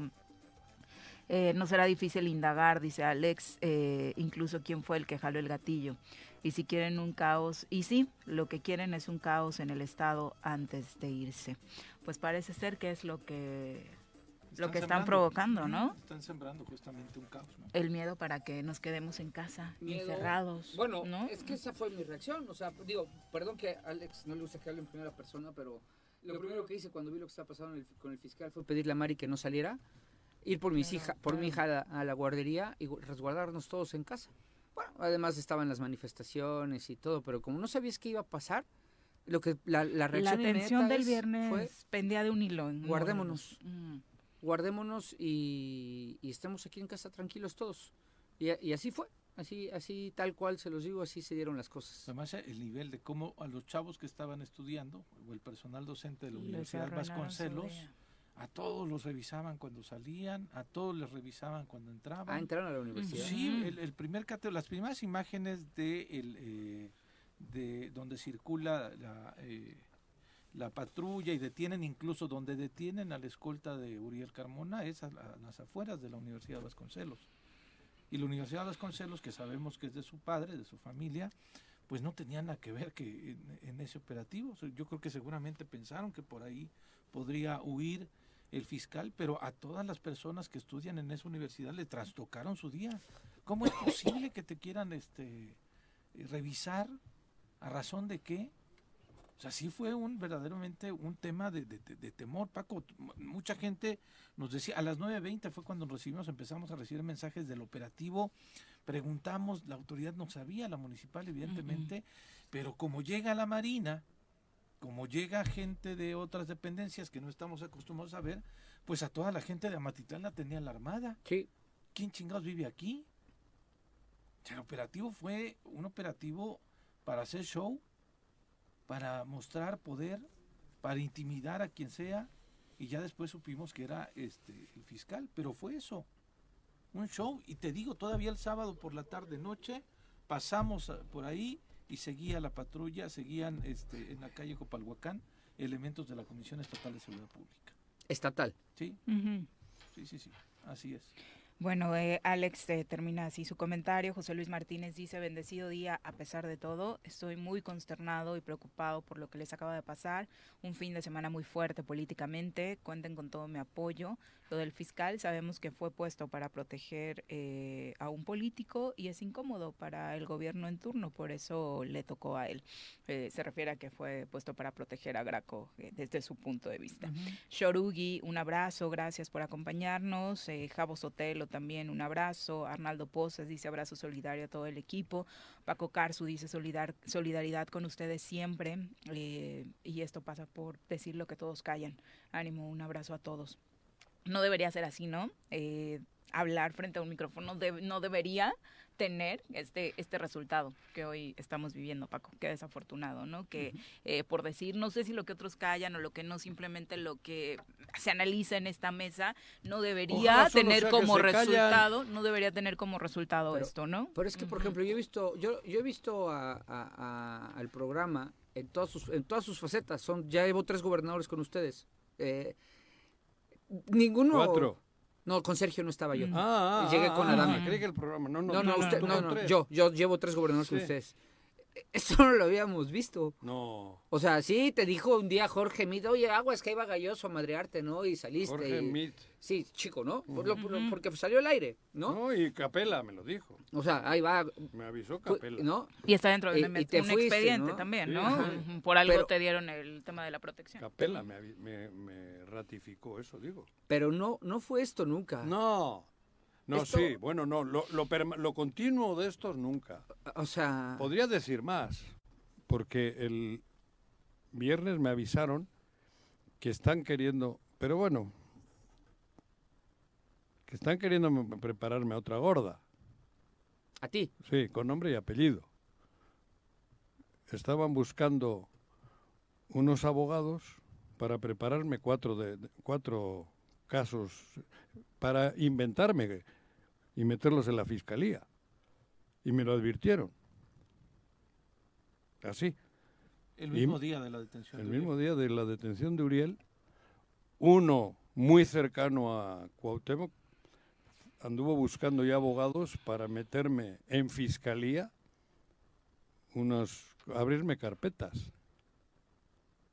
Eh, no será difícil indagar, dice Alex, incluso quién fue el que jaló el gatillo. Y si quieren un caos, y sí, lo que quieren es un caos en el Estado antes de irse. Pues parece ser que es lo que, lo que están sembrando. provocando, ¿no? Están sembrando justamente un caos, ¿no? El miedo para que nos quedemos en casa, Miedo. encerrados. Bueno, ¿no? es que esa fue mi reacción. O sea, digo, perdón que a Alex no le gusta que hable en primera persona, pero lo primero que hice cuando vi lo que estaba pasando el- con el fiscal fue pedirle a Mari que no saliera, ir por, mis hija, por mi hija a la, a la guardería y gu- resguardarnos todos en casa. Bueno, además estaban las manifestaciones y todo, pero como no sabías qué iba a pasar, lo que la, la La reacción tensión inmediata del es- viernes fue pendía de un hilo. en guardémonos. Mm. Guardémonos y, y estemos aquí en casa tranquilos todos. Y, a- y así fue, así, así tal cual se los digo, así se dieron las cosas. Además, el nivel de cómo a los chavos que estaban estudiando, o el personal docente de la Universidad Vasconcelos, a todos los revisaban cuando salían, a todos les revisaban cuando entraban. Ah, entraron a la universidad. Sí, el, el primer cateo, las primeras imágenes de, el, eh, de donde circula la, eh, la patrulla y detienen incluso donde detienen a la escolta de Uriel Carmona es a, la- a las afueras de la Universidad Vasconcelos. Y la Universidad Vasconcelos, que sabemos que es de su padre, de su familia, pues no tenía nada que ver que en, ese operativo. Yo creo que seguramente pensaron que por ahí podría huir el fiscal, pero a todas las personas que estudian en esa universidad le trastocaron su día. ¿Cómo es posible que te quieran este revisar? ¿A razón de qué? O sea, sí fue un verdaderamente un tema de, de- de- de temor, Paco. Mucha gente nos decía, a las 9.20 fue cuando recibimos, empezamos a recibir mensajes del operativo, preguntamos, la autoridad no sabía, la municipal evidentemente, pero como llega la Marina, como llega gente de otras dependencias que no estamos acostumbrados a ver, pues a toda la gente de Amatitlán la tenía la armada. Sí. ¿Quién chingados vive aquí? O sea, el operativo fue un operativo para hacer show, para mostrar poder, para intimidar a quien sea, y ya después supimos que era este el fiscal, pero fue eso, un show, y te digo, todavía el sábado por la tarde noche pasamos por ahí y seguía la patrulla, seguían este en la calle Copalhuacán elementos de la Comisión Estatal de Seguridad Pública. Estatal. Sí, sí, sí, sí, así es. Bueno, eh, Alex eh, termina así su comentario. José Luis Martínez dice, bendecido día a pesar de todo. Estoy muy consternado y preocupado por lo que les acaba de pasar. Un fin de semana muy fuerte políticamente. Cuenten con todo mi apoyo. Del fiscal sabemos que fue puesto para proteger eh, a un político y es incómodo para el gobierno en turno, por eso le tocó a él. Eh, se refiere a que fue puesto para proteger a Graco eh, desde su punto de vista. Shorugi, un abrazo, gracias por acompañarnos. Javo Sotelo también, un abrazo. Arnaldo Pozas dice abrazo solidario a todo el equipo. Paco Carzu dice solidar, solidaridad con ustedes siempre. Y esto pasa por decir lo que todos callan. Ánimo, un abrazo a todos. No debería ser así, ¿no? Eh, hablar frente a un micrófono de- no debería tener este este resultado que hoy estamos viviendo, Paco. Qué desafortunado, ¿no? Que eh, por decir, no sé si lo que otros callan o lo que no, simplemente lo que se analiza en esta mesa, no debería tener como callan. resultado, no debería tener como resultado Pero- esto, ¿no? Pero es que, por ejemplo, yo he visto, yo, yo he visto a- a- a- al programa en todas sus, en todas sus facetas. Son, ya llevo tres gobernadores con ustedes. Eh, ninguno. Cuatro. No, con Sergio no estaba yo. Ah, ah, Llegué ah, con ah, Adame. creí que el programa. No, no, no, no, usted- no, no, yo, yo llevo tres gobernadores con Sí. ustedes. Esto no lo habíamos visto. No. O sea, sí, te dijo un día Jorge Mit, oye, aguas que iba Galloso a madrearte, ¿no? Y saliste. Jorge y- Mit. Sí, chico, ¿no? Por lo- por lo- porque salió al aire, ¿no? No, y Capela me lo dijo. O sea, ahí va. Me avisó Capela. ¿no? Y está dentro de Y- un, y te un fuiste, expediente ¿no? también. ¿no? Por algo Pero- te dieron el tema de la protección. Capela me, me, me ratificó eso, digo. Pero no, no fue esto nunca. No. No, Esto- sí, bueno, no, lo, lo, lo continuo de estos nunca. O sea, Podría decir más, porque el viernes me avisaron que están queriendo, pero bueno, que están queriendo me- prepararme a otra gorda. a ti. Sí, con nombre y apellido. Estaban buscando unos abogados para prepararme cuatro, de- cuatro casos para inventarme y meterlos en la fiscalía. Y me lo advirtieron. Así. El Y- mismo día de la detención. El de mismo día de la detención de Uriel, uno muy cercano a Cuauhtémoc anduvo buscando ya abogados para meterme en fiscalía, unos, abrirme carpetas.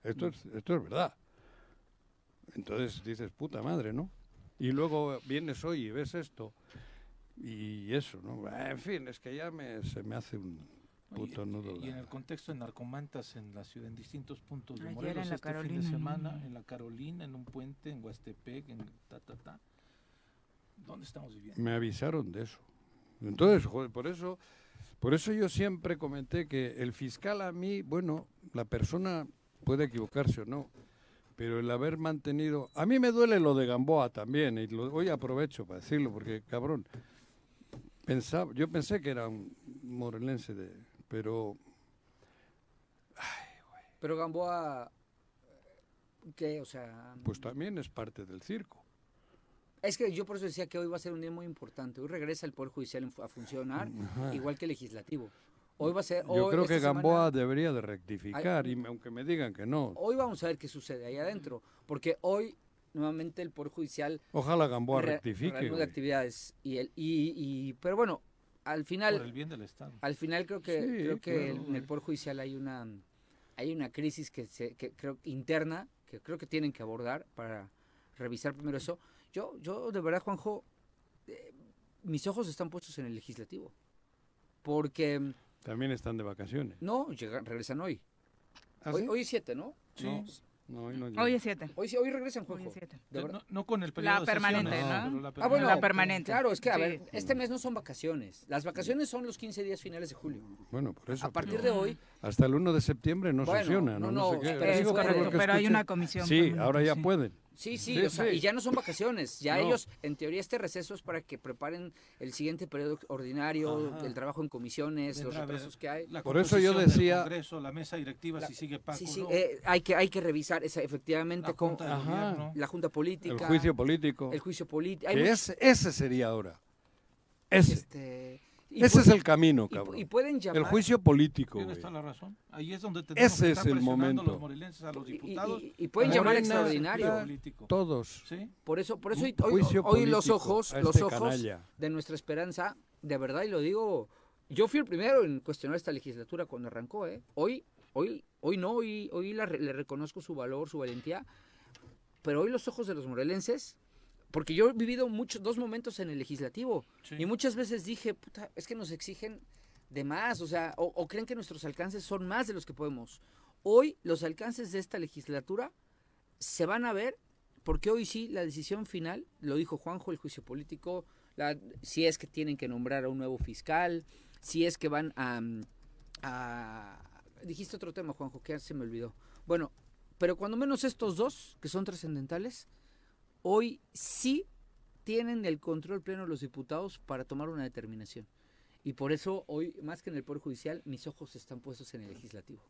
Esto es, esto es verdad. Entonces dices, puta madre, ¿no? Y luego vienes hoy y ves esto y eso, ¿no? En fin, es que ya me, se me hace un puto nudo. Y en el contexto de narcomantas en la ciudad, en distintos puntos de Ayer Morelos, en la este fin de Carolina. semana, en la Carolina, en un puente, en Huastepec, en ta, ta, ta. ¿Dónde estamos viviendo? Me avisaron de eso. Entonces, joder, por eso, por eso yo siempre comenté que el fiscal a mí, bueno, la persona puede equivocarse o no, pero el haber mantenido, a mí me duele lo de Gamboa también y lo, hoy aprovecho para decirlo porque cabrón, pensaba, yo pensé que era un morelense de, pero Pero Gamboa, ¿qué? O sea, pues también es parte del circo. es que yo por eso decía que hoy va a ser un día muy importante. Hoy regresa el Poder Judicial a funcionar, Ajá. igual que el Legislativo. Hoy va a ser... Yo hoy, creo que semana- Gamboa debería de rectificar y me- aunque me digan que no, Hoy vamos a ver qué sucede ahí adentro, porque hoy nuevamente el Poder Judicial ojalá Gamboa re- rectifique. güey. actividades y el y, y pero bueno, al final Por el bien del Estado. al final creo que Sí, creo que claro. en el Poder Judicial hay una hay una crisis que se que creo interna que creo que tienen que abordar para revisar primero eso. Yo yo de verdad Juanjo eh, mis ojos están puestos en el legislativo. Porque También están de vacaciones. no llegan regresan hoy. ¿Ah, hoy, sí? hoy es siete, ¿no? Sí. No, no, hoy no llega. Hoy es 7. Hoy sí, hoy regresan Hoy Juanjo. es Eh, verdad. No, no con el periodo La de permanente, sesiones, ¿no? pero la Ah, bueno, La permanente. Claro, es que, a Sí. ver, este mes no son vacaciones. Las vacaciones son los 15 días finales de julio. Bueno, por eso. A partir pero de hoy, Hasta el 1 de septiembre no Bueno, sesiona, ¿no? no, No, sé no, qué. pero porque Pero hay una comisión Sí, permanente, ahora ya sí. pueden. Sí, sí, Sí, o sea, y ya no son vacaciones. Ya No. ellos, en teoría, este receso es para que preparen el siguiente periodo ordinario, Ajá. el trabajo en comisiones, los retrasos que hay. la Por eso yo decía- Congreso, la mesa directiva, La- si sigue Paco, Sí, sí, ¿no? eh, hay, que, hay que revisar esa, efectivamente la con Junta. Gobierno. la Junta Política. El juicio político. El juicio político. Ese, ese sería ahora. Ese. Este, Ese pu- es el camino, cabrón. Y, pueden llamar. El juicio político, Tienes toda la razón. Ahí es donde tenemos Ese que es estar el presionando momento. a los morelenses, a los y- diputados. y- y pueden llamar extraordinario. Todos. ¿Sí? Por eso, por eso hoy, hoy- los ojos, los este ojos canalla. de nuestra esperanza, de verdad, y lo digo, yo fui el primero en cuestionar esta legislatura cuando arrancó, ¿eh? Hoy, hoy, hoy no, hoy, hoy la re- le reconozco su valor, su valentía, pero hoy los ojos de los morelenses, porque yo he vivido muchos, dos momentos en el legislativo, Sí. y muchas veces dije, puta, es que nos exigen de más, o sea, o, o creen que nuestros alcances son más de los que podemos. Hoy los alcances de esta legislatura se van a ver porque hoy sí la decisión final, lo dijo Juanjo, el juicio político, la- si es que tienen que nombrar a un nuevo fiscal, si es que van a, mm, a- Dijiste otro tema, Juanjo, que se me olvidó. Bueno, pero cuando menos estos dos, que son trascendentales, hoy sí tienen el control pleno los diputados para tomar una determinación. Y por eso hoy, más que en el Poder Judicial, mis ojos están puestos en el legislativo.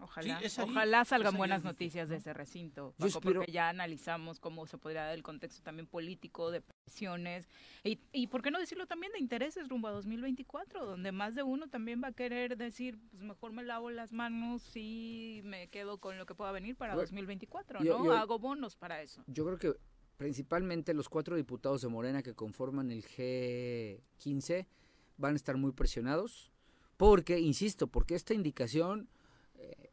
Ojalá, Sí, ojalá salgan buenas noticias de ese recinto, Yo Paco, espero- porque ya analizamos cómo se podría dar el contexto también político, de presiones, y, y por qué no decirlo también de intereses rumbo a 2024, donde más de uno también va a querer decir, pues mejor me lavo las manos y me quedo con lo que pueda venir para Bueno, 2024, yo- ¿no? yo- Hago bonos para eso. Yo creo que principalmente los cuatro diputados de Morena que conforman el G15 van a estar muy presionados porque, insisto, porque esta indicación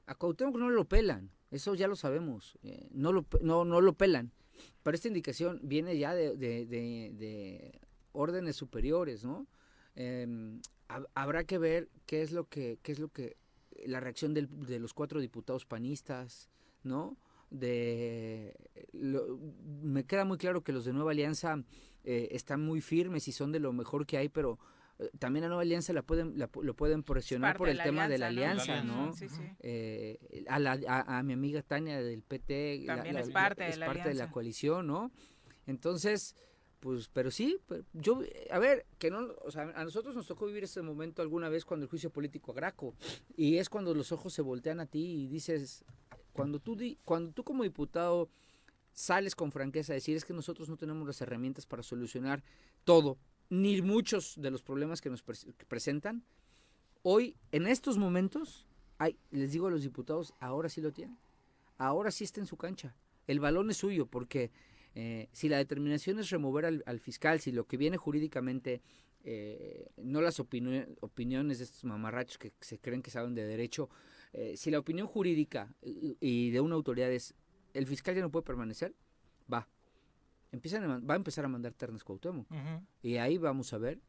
a Cuauhtémoc no lo pelan, eso ya lo sabemos, eh, no, lo, no, no lo pelan, pero esta indicación viene ya de, de, de, de órdenes superiores, ¿no? Eh, habrá que ver qué es lo que, qué es lo que, la reacción del, de los cuatro diputados panistas, ¿no? de lo, me queda muy claro que los de Nueva Alianza eh, están muy firmes y son de lo mejor que hay, pero también a Nueva Alianza la pueden la, lo pueden presionar por el tema de la alianza, ¿no? Sí, sí. Eh, a, la, a, a, mi amiga Tania del PT también la, es parte, la, de, es la parte de la coalición, ¿no? Entonces, pues, pero sí, yo, a ver, que no, o sea, a nosotros nos tocó vivir ese momento alguna vez cuando el juicio político a Graco, y es cuando los ojos se voltean a ti y dices, cuando tú, di, cuando tú como diputado sales con franqueza a decir es que nosotros no tenemos las herramientas para solucionar todo, ni muchos de los problemas que nos presentan, hoy, en estos momentos, hay, les digo a los diputados, ahora sí lo tienen, ahora sí está en su cancha, el balón es suyo, porque eh, si la determinación es remover al, al, fiscal, si lo que viene jurídicamente, eh, no las opini opiniones de estos mamarrachos que se creen que saben de derecho, eh, si la opinión jurídica y, de una autoridad es el fiscal ya no puede permanecer, va. Empiezan a, va a empezar a mandar ternas Cuauhtémoc. Uh -huh. Y ahí vamos a ver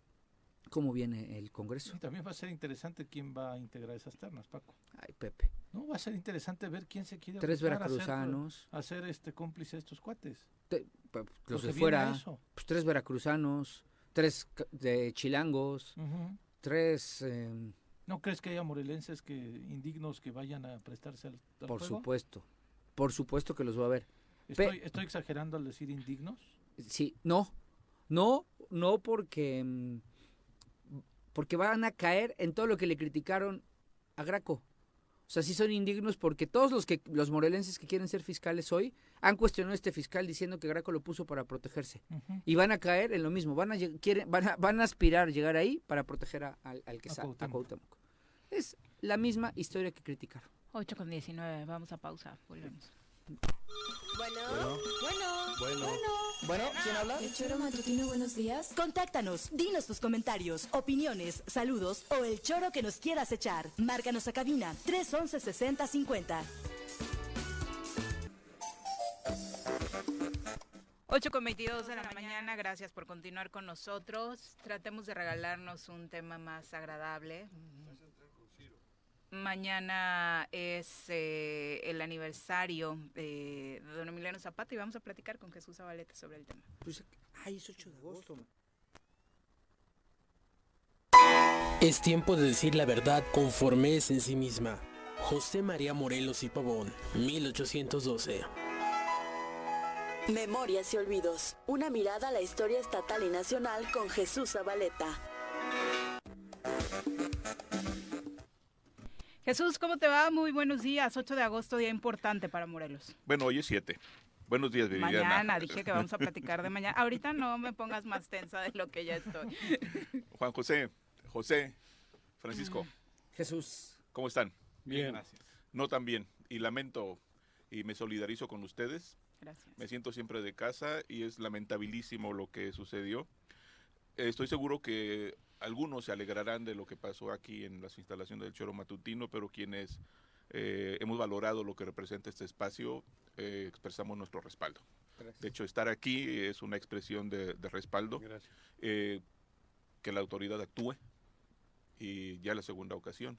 cómo viene el Congreso. Y también va a ser interesante quién va a integrar esas ternas, Paco. Ay, Pepe. No, va a ser interesante ver quién se quiere Tres veracruzanos. A hacer, este cómplice de estos cuates. Te, pues, los de fuera. Pues, tres veracruzanos, tres de chilangos, uh -huh. tres... Eh, ¿No crees que haya morelenses que indignos que vayan a prestarse al, al Por juego? supuesto. Por supuesto que los va a ver. ¿Estoy, ¿Estoy, exagerando al decir indignos? Sí, no. No, no porque mm, porque van a caer en todo lo que le criticaron a Graco. O sea, sí son indignos porque todos los que los morelenses que quieren ser fiscales hoy han cuestionado a este fiscal diciendo que Graco lo puso para protegerse. Uh -huh. Y van a caer en lo mismo, van a quieren, van a, van a aspirar llegar ahí para proteger a, al, al que sale, a Cuauhtémoc. Es la misma historia que criticaron. 8 con 19, vamos a pausa, volvemos. Bueno, bueno, bueno, bueno, ¿quién habla? El Choro Matutino, buenos días. Contáctanos, dinos tus comentarios, opiniones, saludos o el choro que nos quieras echar. Márcanos a cabina 311 6050. 8 con 22 de la mañana, gracias por continuar con nosotros. Tratemos de regalarnos un tema más agradable. Mañana es eh, el aniversario de, de don Emiliano Zapata y vamos a platicar con Jesús Zabaleta sobre el tema. Pues, ay, es 8 de agosto. Es tiempo de decir la verdad conforme es en sí misma. José María Morelos y Pavón, 1812. Memorias y olvidos. Una mirada a la historia estatal y nacional con Jesús Zabaleta. Jesús, ¿cómo te va? Muy buenos días. 8 de agosto, día importante para Morelos. Bueno, hoy es 7. Buenos días, Viridiana. Mañana, dije que vamos a platicar de mañana. Ahorita no me pongas más tensa de lo que ya estoy. Juan José, José, Francisco. Jesús. ¿Cómo están? Bien, gracias. No tan bien. Y lamento y me solidarizo con ustedes. Gracias. Me siento siempre de casa y es lamentabilísimo lo que sucedió. Estoy seguro que algunos se alegrarán de lo que pasó aquí en las instalaciones del Choro Matutino, pero quienes eh, hemos valorado lo que representa este espacio, eh, expresamos nuestro respaldo. Gracias. De hecho, estar aquí es una expresión de, de respaldo. Eh, que la autoridad actúe y ya la segunda ocasión,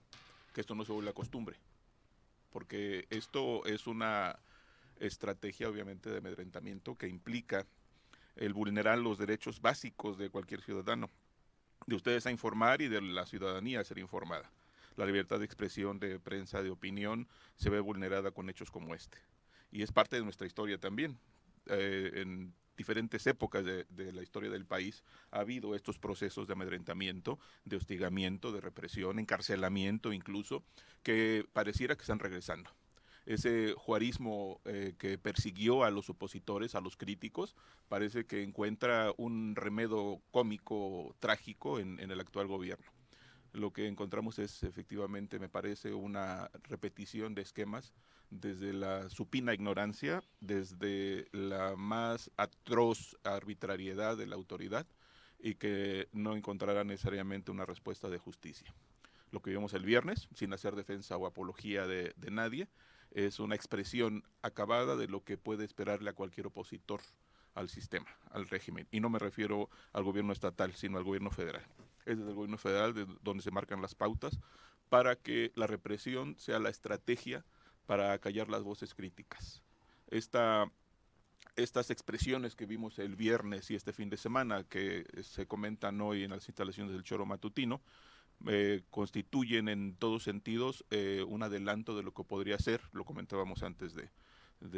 que esto no se vuelva costumbre, porque esto es una estrategia obviamente de amedrentamiento que implica el vulnerar los derechos básicos de cualquier ciudadano, de ustedes a informar y de la ciudadanía a ser informada. La libertad de expresión, de prensa, de opinión se ve vulnerada con hechos como este. Y es parte de nuestra historia también. Eh, en diferentes épocas de, de, la historia del país ha habido estos procesos de amedrentamiento, de hostigamiento, de represión, encarcelamiento incluso, que pareciera que están regresando ese juarismo eh, que persiguió a los opositores, a los críticos, parece que encuentra un remedio cómico, trágico en, en el actual gobierno. lo que encontramos es efectivamente, me parece, una repetición de esquemas desde la supina ignorancia, desde la más atroz arbitrariedad de la autoridad y que no encontrará necesariamente una respuesta de justicia. Lo que vimos el viernes, sin hacer defensa o apología de, de nadie, es una expresión acabada de lo que puede esperarle a cualquier opositor al sistema, al régimen. Y no me refiero al gobierno estatal, sino al gobierno federal. Es desde el gobierno federal de donde se marcan las pautas para que la represión sea la estrategia para callar las voces críticas. Esta, estas expresiones que vimos el viernes y este fin de semana, que se comentan hoy en las instalaciones del Choro Matutino, eh, constituyen en todos sentidos eh, un adelanto de lo que podría ser, lo comentábamos antes de,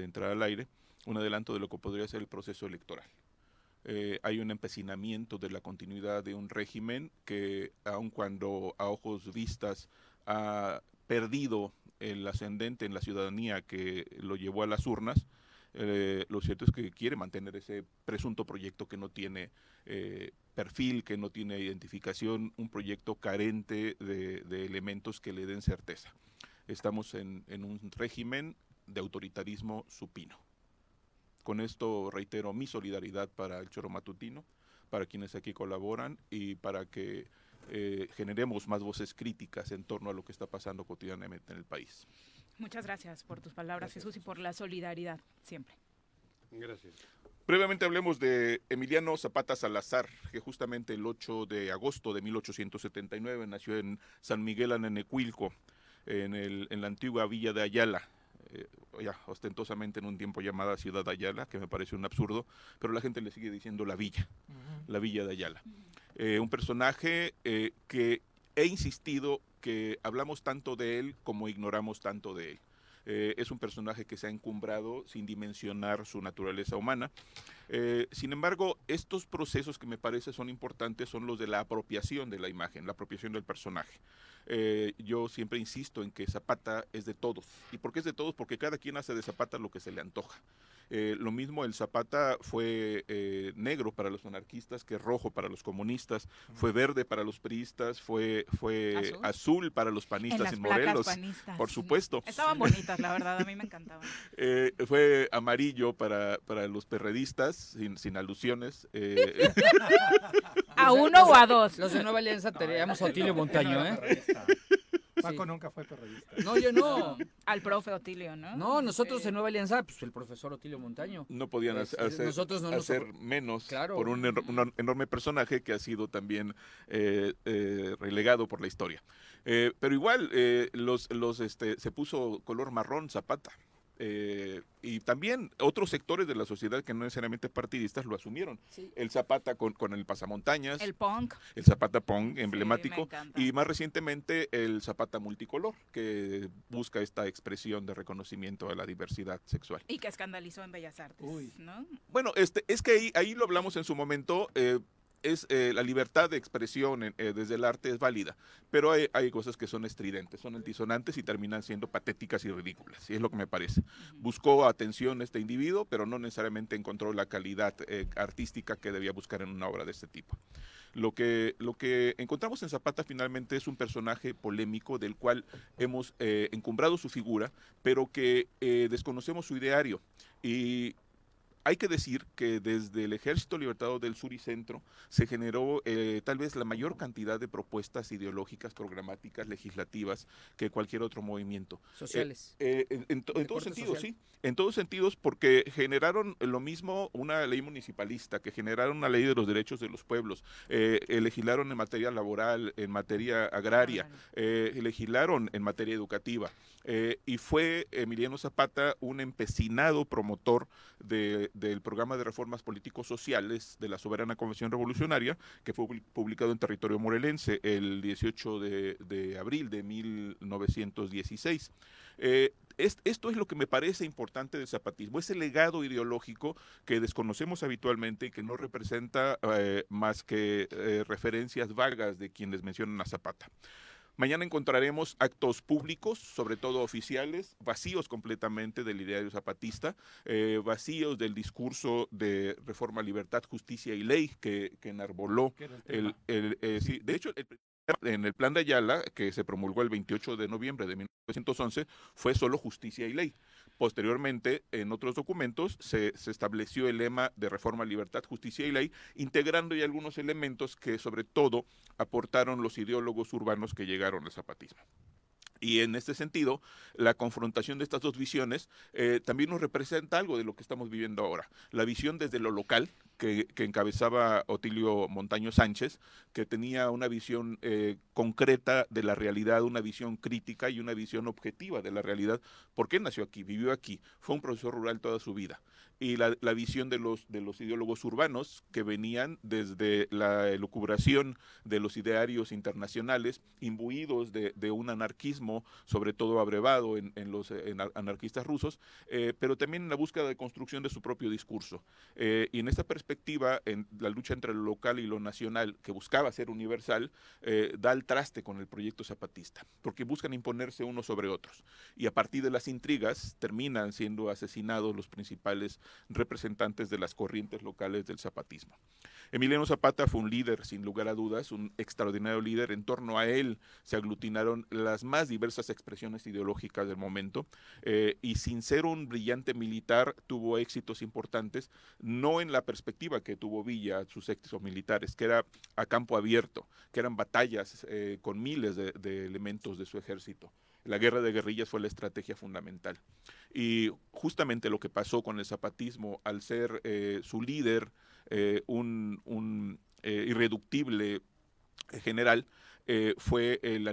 entrar al aire, un adelanto de lo que podría ser el proceso electoral. Eh, hay un empecinamiento de la continuidad de un régimen que, aun cuando a ojos vistas ha perdido el ascendente en la ciudadanía que lo llevó a las urnas, eh, lo cierto es que quiere mantener ese presunto proyecto que no tiene eh, perfil, que no tiene identificación, un proyecto carente de, elementos que le den certeza. Estamos en, en un régimen de autoritarismo supino. Con esto reitero mi solidaridad para el Choro Matutino, para quienes aquí colaboran y para que eh, generemos más voces críticas en torno a lo que está pasando cotidianamente en el país. Muchas gracias por tus palabras, Jesús, y por la solidaridad siempre. Gracias. Brevemente hablemos de Emiliano Zapata Salazar, que justamente el 8 de agosto de 1879 nació en San Miguel Anenecuilco, en, el, en la antigua villa de Ayala, eh, ya ostentosamente en un tiempo llamada Ciudad Ayala, que me parece un absurdo, pero la gente le sigue diciendo la villa, uh -huh. la villa de Ayala. Eh, un personaje eh, que he insistido que hablamos tanto de él como ignoramos tanto de él. Eh, es un personaje que se ha encumbrado sin dimensionar su naturaleza humana. Eh, sin embargo, estos procesos que me parece son importantes son los de la apropiación de la imagen, la apropiación del personaje. Eh, yo siempre insisto en que Zapata es de todos. ¿Y por qué es de todos? Porque cada quien hace de Zapata lo que se le antoja. Eh, lo mismo, el Zapata fue eh, negro para los anarquistas, que rojo para los comunistas, fue verde para los priistas, fue, fue azul. azul para los panistas en, Morelos. Panistas. Por supuesto. Estaban bonitas, la verdad, a mí me encantaban. eh, fue amarillo para, para los perredistas, sin, sin alusiones. Eh. ¿A uno o a dos? Los de Nueva Alianza teníamos a Otilio Montaño, ¿eh? Paco sí. nunca fue perredista. No, yo no. Al profe Otilio, ¿no? No, nosotros en Nueva Alianza, pues el profesor Otilio Montaño. No podían hacer, hacer, nosotros no hacer nos... menos claro. por un, un, enorme personaje que ha sido también eh, eh, relegado por la historia. Eh, pero igual, los, los, este, se puso color marrón Zapata. Eh, y también otros sectores de la sociedad que no necesariamente partidistas lo asumieron. Sí. El Zapata con, con, el pasamontañas. El punk. El Zapata punk emblemático. Sí, y más recientemente el Zapata multicolor, que busca esta expresión de reconocimiento a la diversidad sexual. Y que escandalizó en Bellas Artes. Uy. ¿no? Bueno, este, es que ahí, ahí lo hablamos en su momento. Eh, es eh, la libertad de expresión eh, desde el arte es válida, pero hay, hay, cosas que son estridentes, son altisonantes y terminan siendo patéticas y ridículas, y es lo que me parece. Buscó atención este individuo, pero no necesariamente encontró la calidad eh, artística que debía buscar en una obra de este tipo. Lo que, lo que encontramos en Zapata finalmente es un personaje polémico del cual hemos encumbrado su figura, pero que desconocemos su ideario. Y hay que decir que desde el Ejército Libertador del Sur y Centro se generó eh, tal vez la mayor cantidad de propuestas ideológicas, programáticas, legislativas que cualquier otro movimiento. Sociales. Eh, eh, en, en, en todos sentidos, sí. En todos sentidos, porque generaron lo mismo una ley municipalista, que generaron una ley de los derechos de los pueblos, legislaron en materia laboral, en materia agraria, legislaron en materia educativa. Y fue Emiliano Zapata un empecinado promotor de del programa de reformas políticos sociales de la Soberana Convención Revolucionaria, que fue publicado en territorio morelense el 18 de, abril de 1916. Eh, es, esto es lo que me parece importante del zapatismo, ese legado ideológico que desconocemos habitualmente y que no representa eh, más que eh, referencias vagas de quienes mencionan a Zapata. Mañana encontraremos actos públicos, sobre todo oficiales, vacíos completamente del ideario zapatista, eh, vacíos del discurso de reforma, libertad, justicia y ley que, que enarboló el, el, el eh, sí, de hecho el en el plan de Ayala, que se promulgó el 28 de noviembre de 1911, fue solo justicia y ley. Posteriormente, en otros documentos, se, estableció el lema de reforma, libertad, justicia y ley, integrando ya algunos elementos que sobre todo aportaron los ideólogos urbanos que llegaron al zapatismo. Y en este sentido, la confrontación de estas dos visiones eh, también nos representa algo de lo que estamos viviendo ahora. La visión desde lo local, que, que encabezaba Otilio Montaño Sánchez, que tenía una visión eh, concreta de la realidad, una visión crítica y una visión objetiva de la realidad. ¿Por qué nació aquí? Vivió aquí. Fue un profesor rural toda su vida. Y la, la visión de los, de los ideólogos urbanos que venían desde la elucubración de los idearios internacionales, imbuidos de, de un anarquismo, sobre todo abrevado en, en los en anarquistas rusos, eh, pero también en la búsqueda de construcción de su propio discurso. Eh, y en esta perspectiva, en la lucha entre lo local y lo nacional, que buscaba ser universal, eh, da el traste con el proyecto zapatista, porque buscan imponerse unos sobre otros. Y a partir de las intrigas terminan siendo asesinados los principales representantes de las corrientes locales del zapatismo. Emiliano Zapata fue un líder, sin lugar a dudas, un extraordinario líder. En torno a él se aglutinaron las más diversas expresiones ideológicas del momento eh, y sin ser un brillante militar tuvo éxitos importantes, no en la perspectiva que tuvo Villa, sus éxitos militares, que era a campo abierto, que eran batallas eh, con miles de, de elementos de su ejército. La guerra de guerrillas fue la estrategia fundamental. Y justamente lo que pasó con el zapatismo, al ser eh, su líder eh, un, un eh, irreductible general, eh, fue el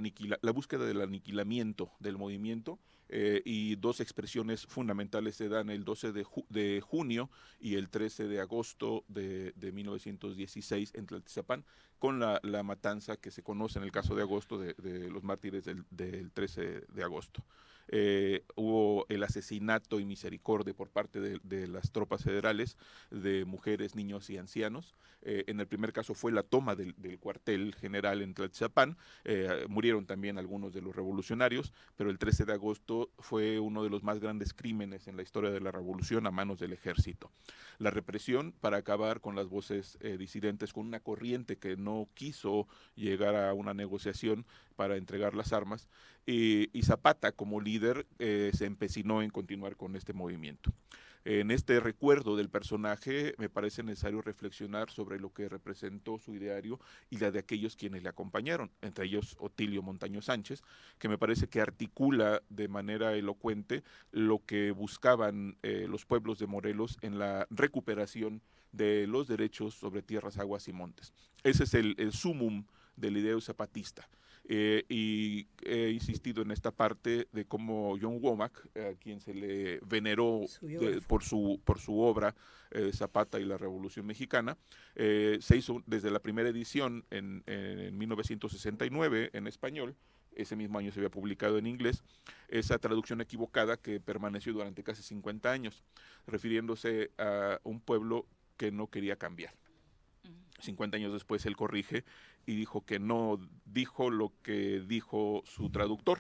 la búsqueda del aniquilamiento del movimiento eh, y dos expresiones fundamentales se dan el 12 de, ju de junio y el 13 de agosto de, de 1916 en Tlaltizapán, con la, matanza que se conoce en el caso de agosto de, de los mártires del, del, 13 de agosto. Eh, hubo el asesinato y misericordia por parte de, las tropas federales de mujeres, niños y ancianos. Eh, en el primer caso fue la toma del, cuartel general en Tlaltizapán. Eh, murieron también algunos de los revolucionarios, pero el 13 de agosto fue uno de los más grandes crímenes en la historia de la revolución a manos del ejército. La represión para acabar con las voces disidentes, con una corriente que no quiso llegar a una negociación para entregar las armas, y, y Zapata como líder eh, se empecinó en continuar con este movimiento. En este recuerdo del personaje me parece necesario reflexionar sobre lo que representó su ideario y la de aquellos quienes le acompañaron, entre ellos Otilio Montaño Sánchez, que me parece que articula de manera elocuente lo que buscaban eh, los pueblos de Morelos en la recuperación de los derechos sobre tierras, aguas y montes. Ese es el, el sumum del ideo zapatista. Eh, y he insistido en esta parte de cómo John Womack, a quien se le veneró de, por, su, por su obra eh, Zapata y la Revolución Mexicana, eh, se hizo desde la primera edición en, en 1969 en español, ese mismo año se había publicado en inglés, esa traducción equivocada que permaneció durante casi 50 años, refiriéndose a un pueblo que no quería cambiar. 50 años después él corrige y dijo que no dijo lo que dijo su traductor.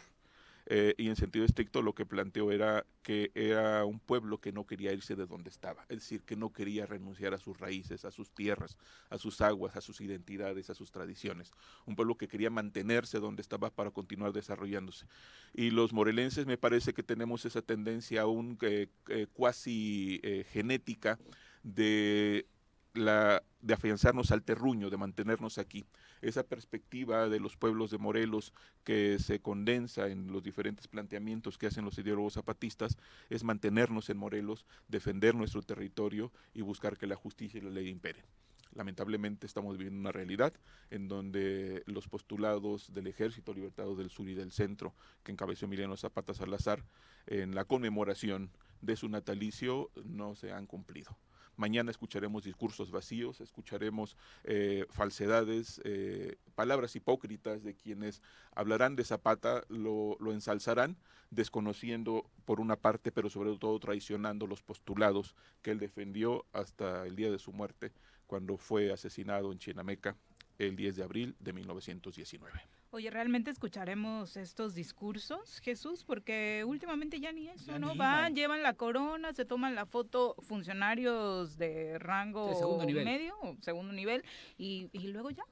Eh, y en sentido estricto lo que planteó era que era un pueblo que no quería irse de donde estaba, es decir, que no quería renunciar a sus raíces, a sus tierras, a sus aguas, a sus identidades, a sus tradiciones, un pueblo que quería mantenerse donde estaba para continuar desarrollándose. Y los morelenses me parece que tenemos esa tendencia aún eh, eh, cuasi genética de la, de afianzarnos al terruño, de mantenernos aquí. Esa perspectiva de los pueblos de Morelos que se condensa en los diferentes planteamientos que hacen los ideólogos zapatistas es mantenernos en Morelos, defender nuestro territorio y buscar que la justicia y la ley imperen. Lamentablemente estamos viviendo una realidad en donde los postulados del Ejército Libertado del Sur y del Centro, que encabezó Emiliano Zapata Salazar, en la conmemoración de su natalicio, no se han cumplido. Mañana escucharemos discursos vacíos, escucharemos eh, falsedades, eh, palabras hipócritas de quienes hablarán de Zapata, lo, lo, ensalzarán, desconociendo por una parte, pero sobre todo traicionando los postulados que él defendió hasta el día de su muerte, cuando fue asesinado en Chinameca el 10 de abril de 1919. Oye, ¿realmente escucharemos estos discursos, Jesús? Porque últimamente ya ni eso, ya ¿no? Ni Van, llevan la corona, se toman la foto funcionarios de rango de segundo nivel. medio, segundo nivel, y, y luego ya.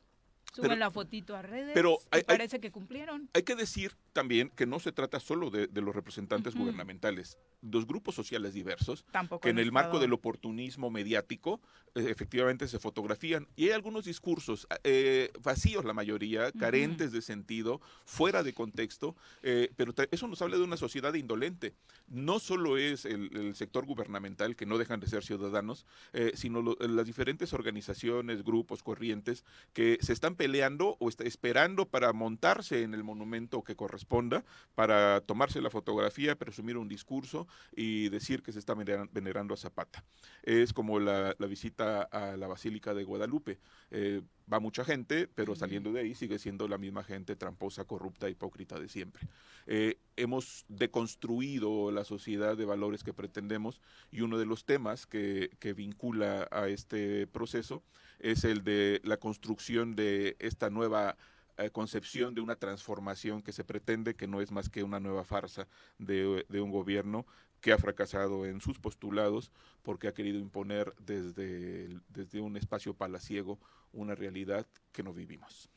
Suben Pero- la fotito a redes pero y hay- hay- parece que cumplieron. Hay que decir también que no se trata solo de, de los representantes Ujú. gubernamentales, los grupos sociales diversos, Tampoco que en el marco del oportunismo mediático eh, efectivamente se fotografían. Y hay algunos discursos eh, vacíos, la mayoría, carentes de sentido, fuera de contexto, eh, pero eso nos habla de una sociedad indolente. No solo es el, el sector gubernamental, que no dejan de ser ciudadanos, sino lo- las diferentes organizaciones, grupos, corrientes que se están peleando o está esperando para montarse en el monumento que corresponda, para tomarse la fotografía, presumir un discurso y decir que se está veneran- venerando a Zapata. Es como la, la visita a la Basílica de Guadalupe. Eh, va mucha gente, pero saliendo de ahí sigue siendo la misma gente tramposa, corrupta, hipócrita de siempre. Eh, hemos deconstruido la sociedad de valores que pretendemos y uno de los temas que, que vincula a este proceso es el de la construcción de esta nueva eh, concepción de una transformación que se pretende, que no es más que una nueva farsa de, de un gobierno que ha fracasado en sus postulados porque ha querido imponer desde, desde un espacio palaciego una realidad que no vivimos.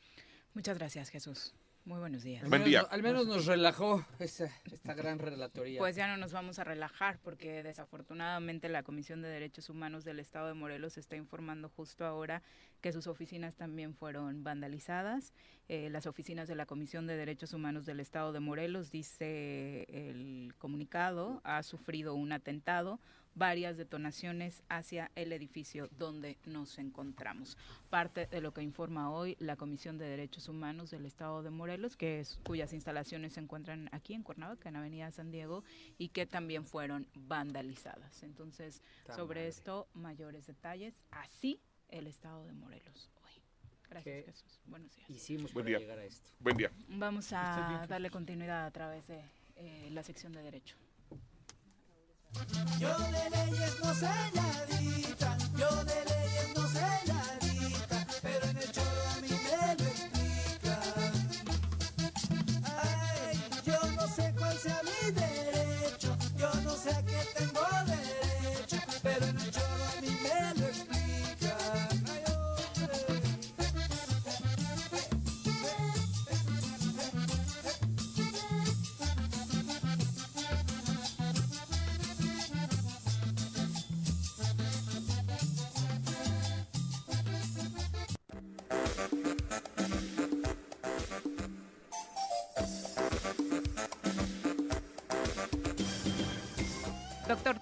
Muchas gracias, Jesús. Muy buenos días. Al Buen menos, día. al menos nos relajó esa, esta gran relatoría. Pues ya no nos vamos a relajar porque desafortunadamente la Comisión de Derechos Humanos del Estado de Morelos está informando justo ahora que sus oficinas también fueron vandalizadas. Eh, las oficinas de la Comisión de Derechos Humanos del Estado de Morelos, dice el comunicado, ha sufrido un atentado, varias detonaciones hacia el edificio donde nos encontramos. Parte de lo que informa hoy la Comisión de Derechos Humanos del Estado de Morelos, que es, cuyas instalaciones se encuentran aquí en Cuernavaca, en Avenida San Diego, y que también fueron vandalizadas. Entonces, sobre madre. esto, mayores detalles. Así el Estado de Morelos hoy. Gracias, ¿Qué Jesús. Buenos días. Hicimos Buen para día. llegar a esto. Buen día. Vamos a darle continuidad a través de eh, la sección de Derecho. Yo de leyes no sé nadita, yo de leyes no sé nadita,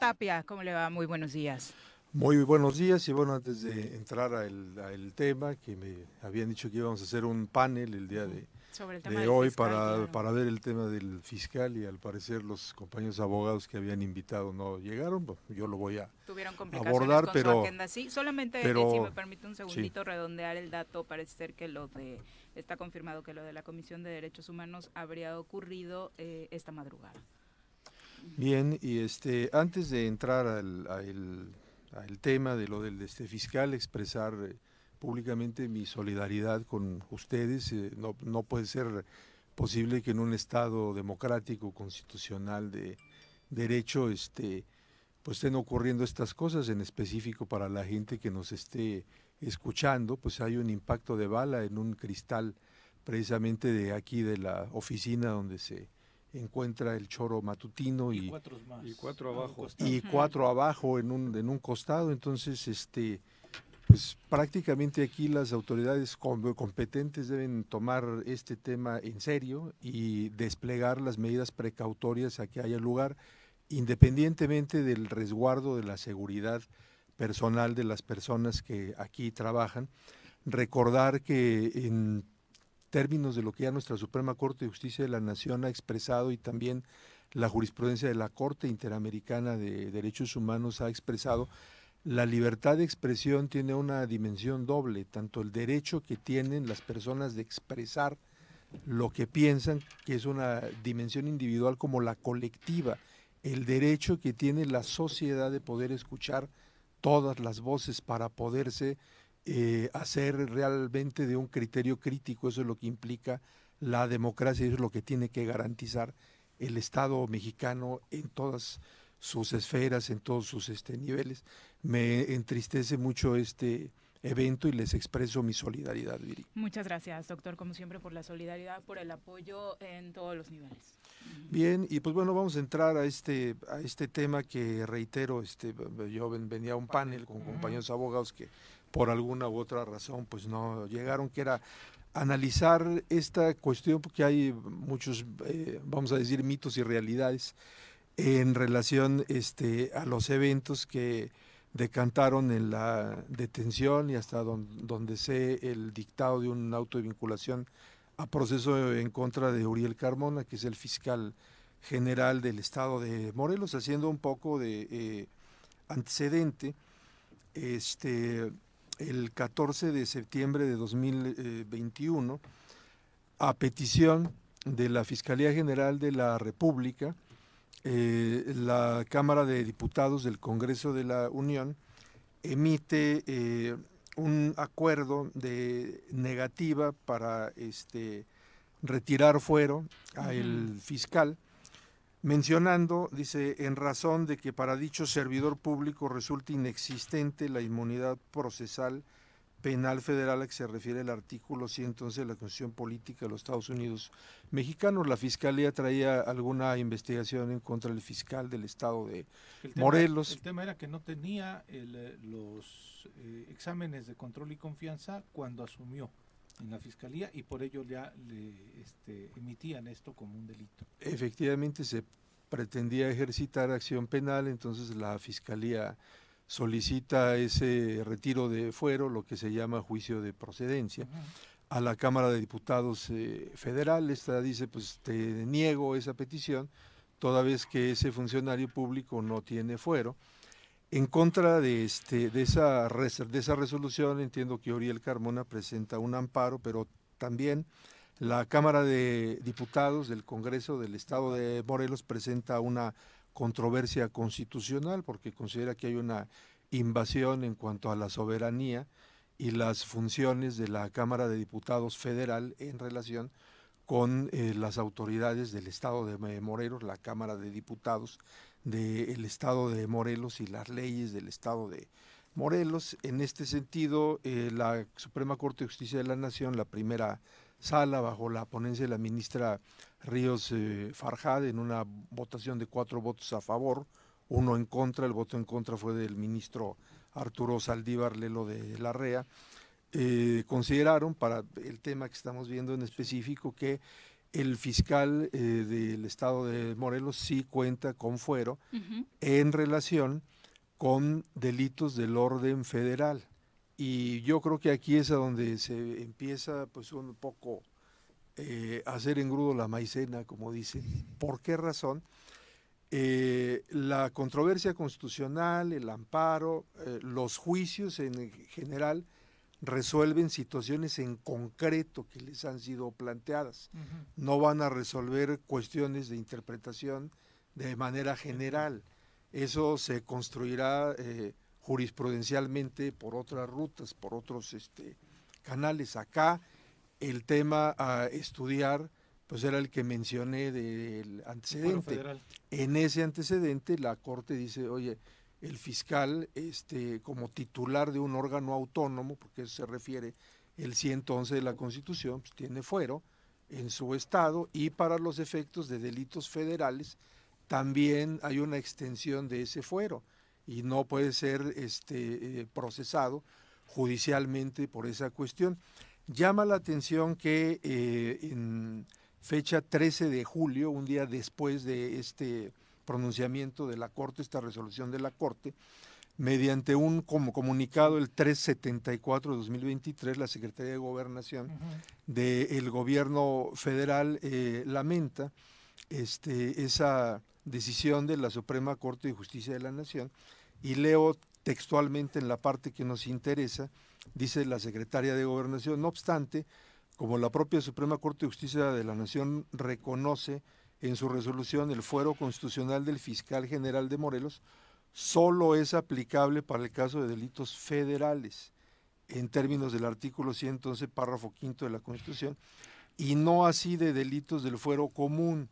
Tapia, ¿cómo le va? Muy buenos días. Muy buenos días y bueno, antes de entrar al al tema, que me habían dicho que íbamos a hacer un panel el día de, Sobre el de tema del hoy fiscal, para, claro. para ver el tema del fiscal y al parecer los compañeros abogados que habían invitado no llegaron, yo lo voy a Tuvieron complicaciones abordar, con pero... su agenda. Sí, solamente eh, pero- si me permite un sí. segundito redondear el dato, parece ser que lo de está confirmado que lo de la Comisión de Derechos Humanos habría ocurrido eh, esta madrugada. Bien, y este antes de entrar al, al- tema de lo del este fiscal, expresar eh, públicamente mi solidaridad con ustedes. eh, no, no puede ser posible que en un Estado democrático, constitucional, de derecho, este, pues estén ocurriendo estas cosas, en específico para la gente que nos esté escuchando, pues hay un impacto de bala en un cristal precisamente de aquí de la oficina donde se encuentra el choro matutino y, cuatro más. Y cuatro abajo. y cuatro abajo en un, en un costado. Entonces, este, pues prácticamente aquí las autoridades com- competentes deben tomar este tema en serio y desplegar las medidas precautorias a que haya lugar, independientemente del resguardo de la seguridad personal de las personas que aquí trabajan. Recordar que en términos de lo que ya nuestra Suprema Corte de Justicia de la Nación ha expresado y también la jurisprudencia de la Corte Interamericana de Derechos Humanos ha expresado, la libertad de expresión tiene una dimensión doble, tanto el derecho que tienen las personas de expresar lo que piensan, que es una dimensión individual, como la colectiva, el derecho que tiene la sociedad de poder escuchar todas las voces para poderse eh, hacer realmente de un criterio crítico, eso es lo que implica la democracia, eso es lo que tiene que garantizar el Estado mexicano en todas sus esferas, en todos sus este, niveles. Me entristece mucho este evento y les expreso mi solidaridad, Viri. Muchas gracias, doctor, como siempre, por la solidaridad, por el apoyo en todos los niveles. Bien, y pues bueno, vamos a entrar a este, a este tema que reitero, este, yo ven- venía a un panel con compañeros abogados que por alguna u otra razón pues no llegaron, que era analizar esta cuestión porque hay muchos, eh, vamos a decir, mitos y realidades en relación este, a los eventos que decantaron en la detención y hasta don- donde sé el dictado de un auto de vinculación a proceso en contra de Uriel Carmona, que es el fiscal general del estado de Morelos, haciendo un poco de eh, antecedente. Este, el 14 de septiembre de 2021, a petición de la Fiscalía General de la República, eh, la Cámara de Diputados del Congreso de la Unión emite eh, un acuerdo de negativa para este retirar fuero a el fiscal mencionando dice en razón de que para dicho servidor público resulta inexistente la inmunidad procesal penal federal a que se refiere el artículo 111 de la Constitución Política de los Estados Unidos Mexicanos. La Fiscalía traía alguna investigación en contra del fiscal del estado de El tema- Morelos. el tema era que no tenía el, eh, los eh, exámenes de control y confianza cuando asumió en la fiscalía y por ello ya le este, emitían esto como un delito. efectivamente se pretendía ejercitar acción penal, entonces la Fiscalía solicita ese retiro de fuero, lo que se llama juicio de procedencia, a la Cámara de Diputados eh, Federal. Esta dice, pues te niego esa petición, toda vez que ese funcionario público no tiene fuero. En contra de, este, de, esa, de esa resolución, entiendo que Oriel Carmona presenta un amparo, pero también la Cámara de Diputados del Congreso del Estado de Morelos presenta una controversia constitucional porque considera que hay una invasión en cuanto a la soberanía y las funciones de la Cámara de Diputados federal en relación con eh, las autoridades del Estado de Morelos, la Cámara de Diputados del Estado de Morelos y las leyes del Estado de Morelos. En este sentido, eh, la Suprema Corte de Justicia de la Nación, la primera sala, bajo la ponencia de la ministra Ríos eh, Farjad, en una votación de cuatro votos a favor, uno en contra, el voto en contra fue del ministro Arturo Saldívar Lelo de la REA, eh, consideraron para el tema que estamos viendo en específico que el fiscal eh, del estado de Morelos sí cuenta con fuero en relación con delitos del orden federal. Y yo creo que aquí es a donde se empieza pues un poco eh, a hacer engrudo la maicena, como dicen. ¿Por qué razón? Eh, la controversia constitucional, el amparo, los juicios en general resuelven situaciones en concreto que les han sido planteadas. No van a resolver cuestiones de interpretación de manera general. Eso se construirá eh, jurisprudencialmente por otras rutas, por otros este, canales. Acá el tema a estudiar pues era el que mencioné del antecedente. En ese antecedente la Corte dice, oye, el fiscal este, como titular de un órgano autónomo, porque eso se refiere el 111 de la Constitución, pues, tiene fuero en su estado y para los efectos de delitos federales también hay una extensión de ese fuero y no puede ser este, eh, procesado judicialmente por esa cuestión. Llama la atención que eh, en fecha 13 de julio, un día después de este pronunciamiento de la Corte, esta resolución de la Corte, mediante un como comunicado el 374 de 2023, la Secretaría de Gobernación del gobierno federal eh, lamenta este, esa decisión de la Suprema Corte de Justicia de la Nación. Y leo textualmente en la parte que nos interesa, dice la Secretaria de Gobernación, no obstante, como la propia Suprema Corte de Justicia de la Nación reconoce en su resolución el fuero constitucional del fiscal general de Morelos, solo es aplicable para el caso de delitos federales, en términos del artículo 111, párrafo quinto de la Constitución, y no así de delitos del fuero común,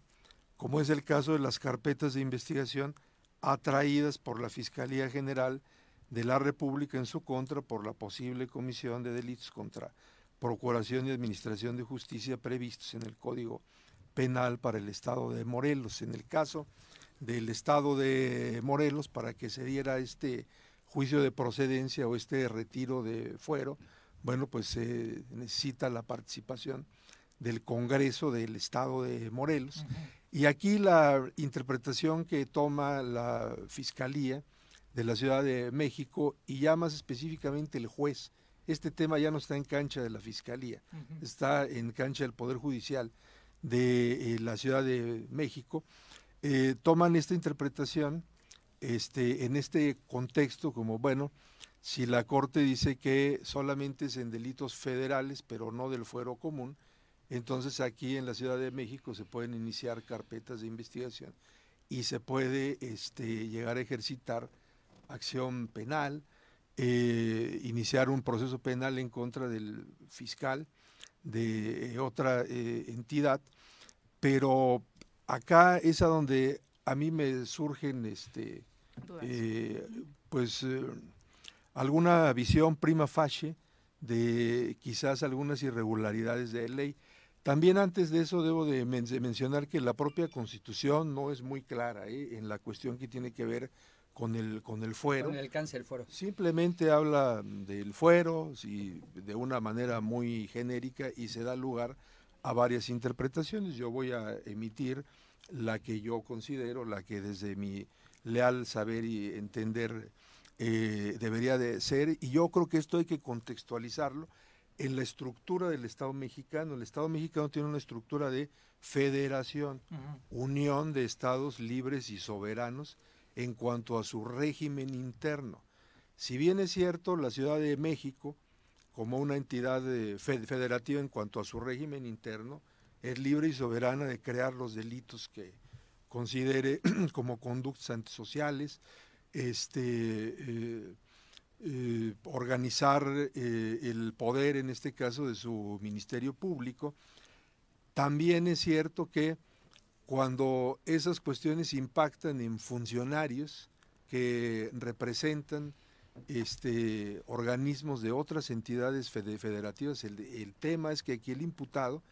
como es el caso de las carpetas de investigación atraídas por la Fiscalía General de la República en su contra por la posible comisión de delitos contra procuración y administración de justicia previstos en el Código Penal para el Estado de Morelos. En el caso del Estado de Morelos, para que se diera este juicio de procedencia o este retiro de fuero, bueno, pues se necesita la participación del Congreso del Estado de Morelos. Y aquí la interpretación que toma la Fiscalía de la Ciudad de México y ya más específicamente el juez, este tema ya no está en cancha de la Fiscalía, está en cancha del Poder Judicial de eh, la Ciudad de México, eh, toman esta interpretación este, en este contexto como, bueno, si la Corte dice que solamente es en delitos federales, pero no del fuero común, entonces aquí en la Ciudad de México se pueden iniciar carpetas de investigación y se puede este, llegar a ejercitar acción penal, eh, iniciar un proceso penal en contra del fiscal de otra entidad, pero acá es a donde a mí me surgen este, eh, pues alguna visión prima facie de quizás algunas irregularidades de ley. También antes de eso debo de, mencionar que la propia constitución no es muy clara ¿eh? en la cuestión que tiene que ver con el, con el fuero. Con el alcance del fuero. Simplemente habla del fuero sí, de una manera muy genérica y se da lugar a varias interpretaciones. Yo voy a emitir la que yo considero, la que desde mi leal saber y entender eh, debería de ser, y yo creo que esto hay que contextualizarlo en la estructura del Estado mexicano. El Estado mexicano tiene una estructura de federación, unión de estados libres y soberanos en cuanto a su régimen interno. Si bien es cierto, la Ciudad de México, como una entidad federativa en cuanto a su régimen interno, es libre y soberana de crear los delitos que considere como conductas antisociales, este, eh, eh, organizar eh, el poder, en este caso, de su Ministerio Público. También es cierto que cuando esas cuestiones impactan en funcionarios que representan este, organismos de otras entidades federativas, el, tema es que aquí el imputado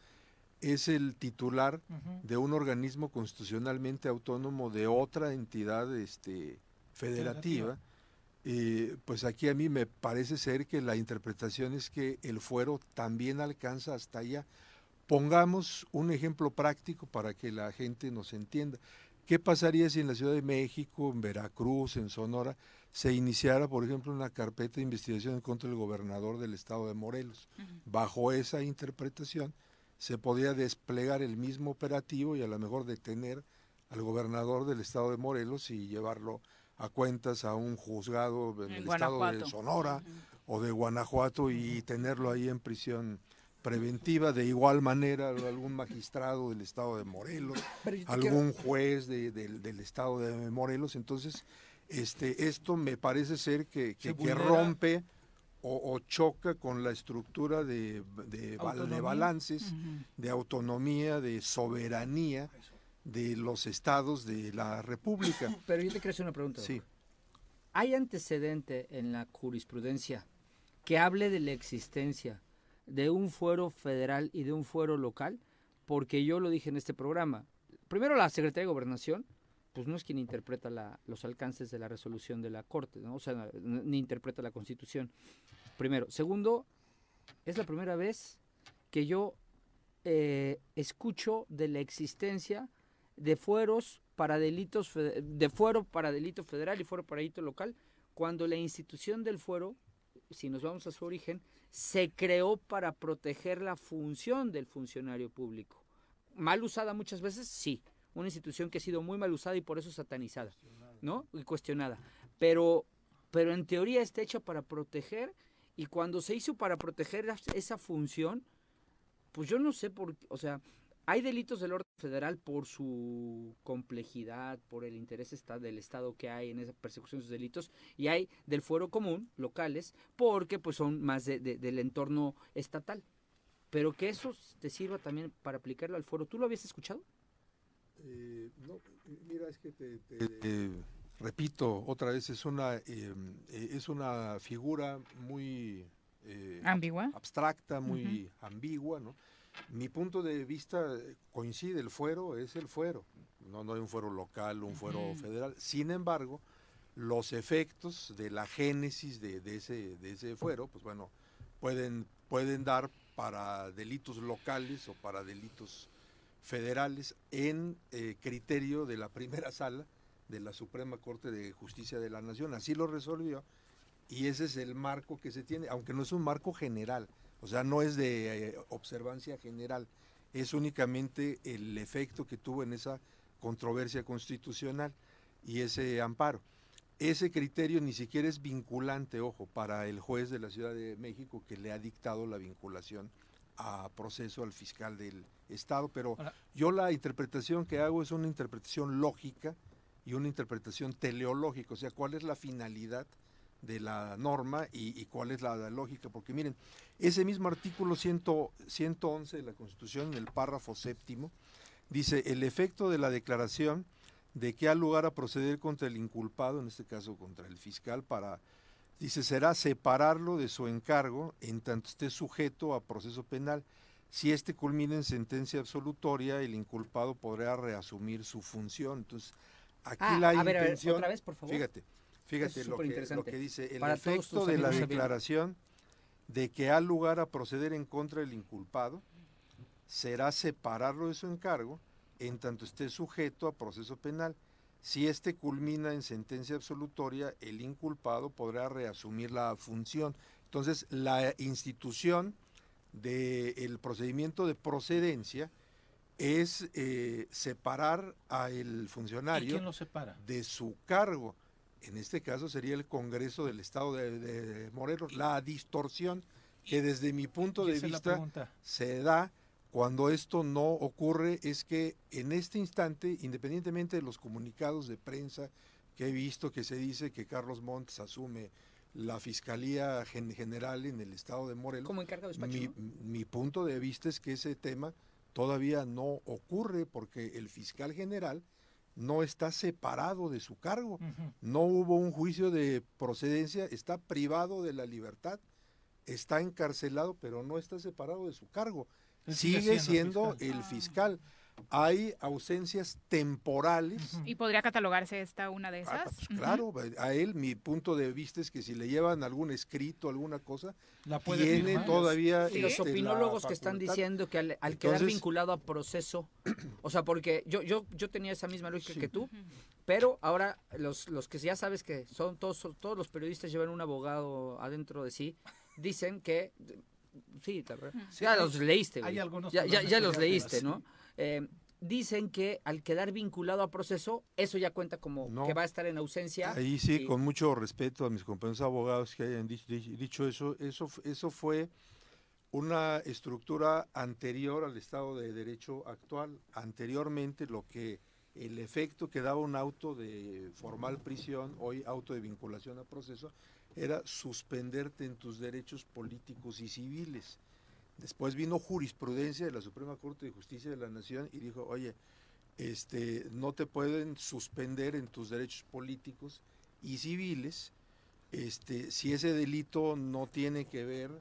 es el titular de un organismo constitucionalmente autónomo de otra entidad este, federativa, eh, pues aquí a mí me parece ser que la interpretación es que el fuero también alcanza hasta allá. Pongamos un ejemplo práctico para que la gente nos entienda. ¿Qué pasaría si en la Ciudad de México, en Veracruz, en Sonora, se iniciara, por ejemplo, una carpeta de investigación contra el gobernador del estado de Morelos? Bajo esa interpretación, se podría desplegar el mismo operativo y a lo mejor detener al gobernador del estado de Morelos y llevarlo a cuentas a un juzgado en, el estado de Sonora o de Guanajuato y tenerlo ahí en prisión preventiva, de igual manera algún magistrado del estado de Morelos, algún juez del estado de Morelos. Entonces, este, esto me parece ser que, que, rompe o, choca con la estructura de, de, balances, de autonomía, de soberanía de los estados de la República. Pero yo te quiero hacer una pregunta. Sí. ¿Hay antecedente en la jurisprudencia que hable de la existencia de un fuero federal y de un fuero local? Porque yo lo dije en este programa. Primero, la Secretaría de Gobernación, pues no es quien interpreta la, los alcances de la resolución de la Corte, ¿no? o sea, ni interpreta la Constitución. Primero. Segundo, es la primera vez que yo eh, escucho de la existencia de fueros para delitos de fuero para delito federal y fuero para delito local cuando la institución del fuero si nos vamos a su origen se creó para proteger la función del funcionario público mal usada muchas veces sí una institución que ha sido muy mal usada y por eso satanizada no y cuestionada pero pero en teoría está hecha para proteger y cuando se hizo para proteger esa función pues yo no sé por o sea hay delitos del orden federal por su complejidad, por el interés del Estado que hay en esa persecución de sus delitos, y hay del fuero común, locales, porque pues son más del entorno estatal. Pero que eso te sirva también para aplicarlo al foro. ¿Tú lo habías escuchado? Eh, no, mira, es que te, repito, otra vez es una, eh, eh, es una figura muy eh, Ambigua. abstracta, muy ambigua, ¿no? Mi punto de vista eh, coincide, el fuero es el fuero, no, no hay un fuero local, un fuero federal. Sin embargo, los efectos de la génesis de, de ese, de ese fuero, pues bueno, pueden, pueden dar para delitos locales o para delitos federales en eh, criterio de la primera sala de la Suprema Corte de Justicia de la Nación. Así lo resolvió y ese es el marco que se tiene, aunque no es un marco general, o sea, no es de eh, observancia general, es únicamente el efecto que tuvo en esa controversia constitucional y ese amparo. Ese criterio ni siquiera es vinculante, ojo, para el juez de la Ciudad de México que le ha dictado la vinculación a proceso al fiscal del Estado, pero yo la interpretación que hago es una interpretación lógica y una interpretación teleológica, o sea, cuál es la finalidad de la norma y, y cuál es la, la lógica, porque miren, ese mismo artículo 100 111 de la Constitución, en el párrafo séptimo, dice, el efecto de la declaración de que ha lugar a proceder contra el inculpado, en este caso contra el fiscal, para, dice, será separarlo de su encargo en tanto esté sujeto a proceso penal. Si este culmina en sentencia absolutoria, el inculpado podrá reasumir su función. Entonces, aquí Ah, la a ver, a ver, otra vez, por favor. fíjate, fíjate es lo, que, lo superinteresante. que dice, el Para efecto de la declaración de que ha lugar a proceder en contra del inculpado será separarlo de su encargo en tanto esté sujeto a proceso penal. Si éste culmina en sentencia absolutoria, el inculpado podrá reasumir la función. Entonces, la institución del procedimiento de procedencia es eh, separar al ¿Y funcionario quién lo separa? de su cargo. En este caso sería el Congreso del Estado de, de Morelos. La distorsión que desde mi punto de vista se da cuando esto no ocurre es que en este instante, independientemente de los comunicados de prensa que he visto que se dice que Carlos Montes asume la Fiscalía Gen- General en el Estado de Morelos, Como encargado de despacho, mi, ¿no? mi punto de vista es que ese tema todavía no ocurre porque el fiscal general no está separado de su cargo. No hubo un juicio de procedencia, está privado de la libertad, está encarcelado, pero no está separado de su cargo. Sigue Sigue siendo siendo el fiscal. Hay ausencias temporales. ¿Y podría catalogarse esta una de esas? Ah, pues Claro, a él mi punto de vista es que si le llevan algún escrito, alguna cosa, puede tiene firmar. todavía... Y los este, la opinólogos que están diciendo que al, al quedar vinculado a proceso, o sea, porque yo yo yo tenía esa misma lógica que tú, pero ahora los los que ya sabes que son todos son- todos los periodistas llevan un abogado adentro de sí, dicen que sí, Sí, ya los leíste, hay algunos ya, ya, ya los leíste, te ¿no? Eh, dicen que al quedar vinculado a proceso, eso ya cuenta como No. que va a estar en ausencia. Ahí sí, y- con mucho respeto a mis compañeros abogados que hayan dicho, dicho eso, eso, eso fue una estructura anterior al Estado de Derecho actual. Anteriormente, lo que el efecto que daba un auto de formal prisión, hoy auto de vinculación a proceso, era suspenderte en tus derechos políticos y civiles. Después vino jurisprudencia de la Suprema Corte de Justicia de la Nación y dijo, oye, este, no te pueden suspender en tus derechos políticos y civiles este, si ese delito no tiene que ver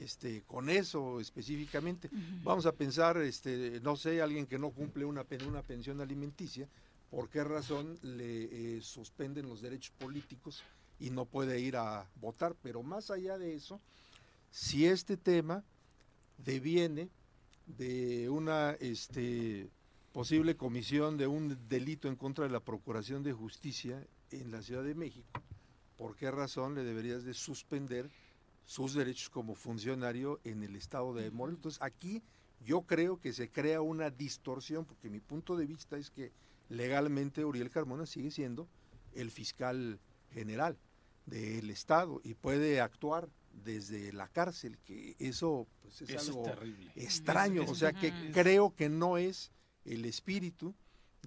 este, con eso específicamente. Vamos a pensar, este, no sé, alguien que no cumple una, una pensión alimenticia, ¿por qué razón le eh, suspenden los derechos políticos y no puede ir a votar? Pero más allá de eso, si este tema deviene de una este, posible comisión de un delito en contra de la Procuración de Justicia en la Ciudad de México, ¿por qué razón le deberías de suspender sus derechos como funcionario en el estado de Morelos? Entonces aquí yo creo que se crea una distorsión, porque mi punto de vista es que legalmente Uriel Carmona sigue siendo el fiscal general del estado y puede actuar desde la cárcel, que eso pues, es Eso es algo terrible. extraño, Es- o sea que creo que no es el espíritu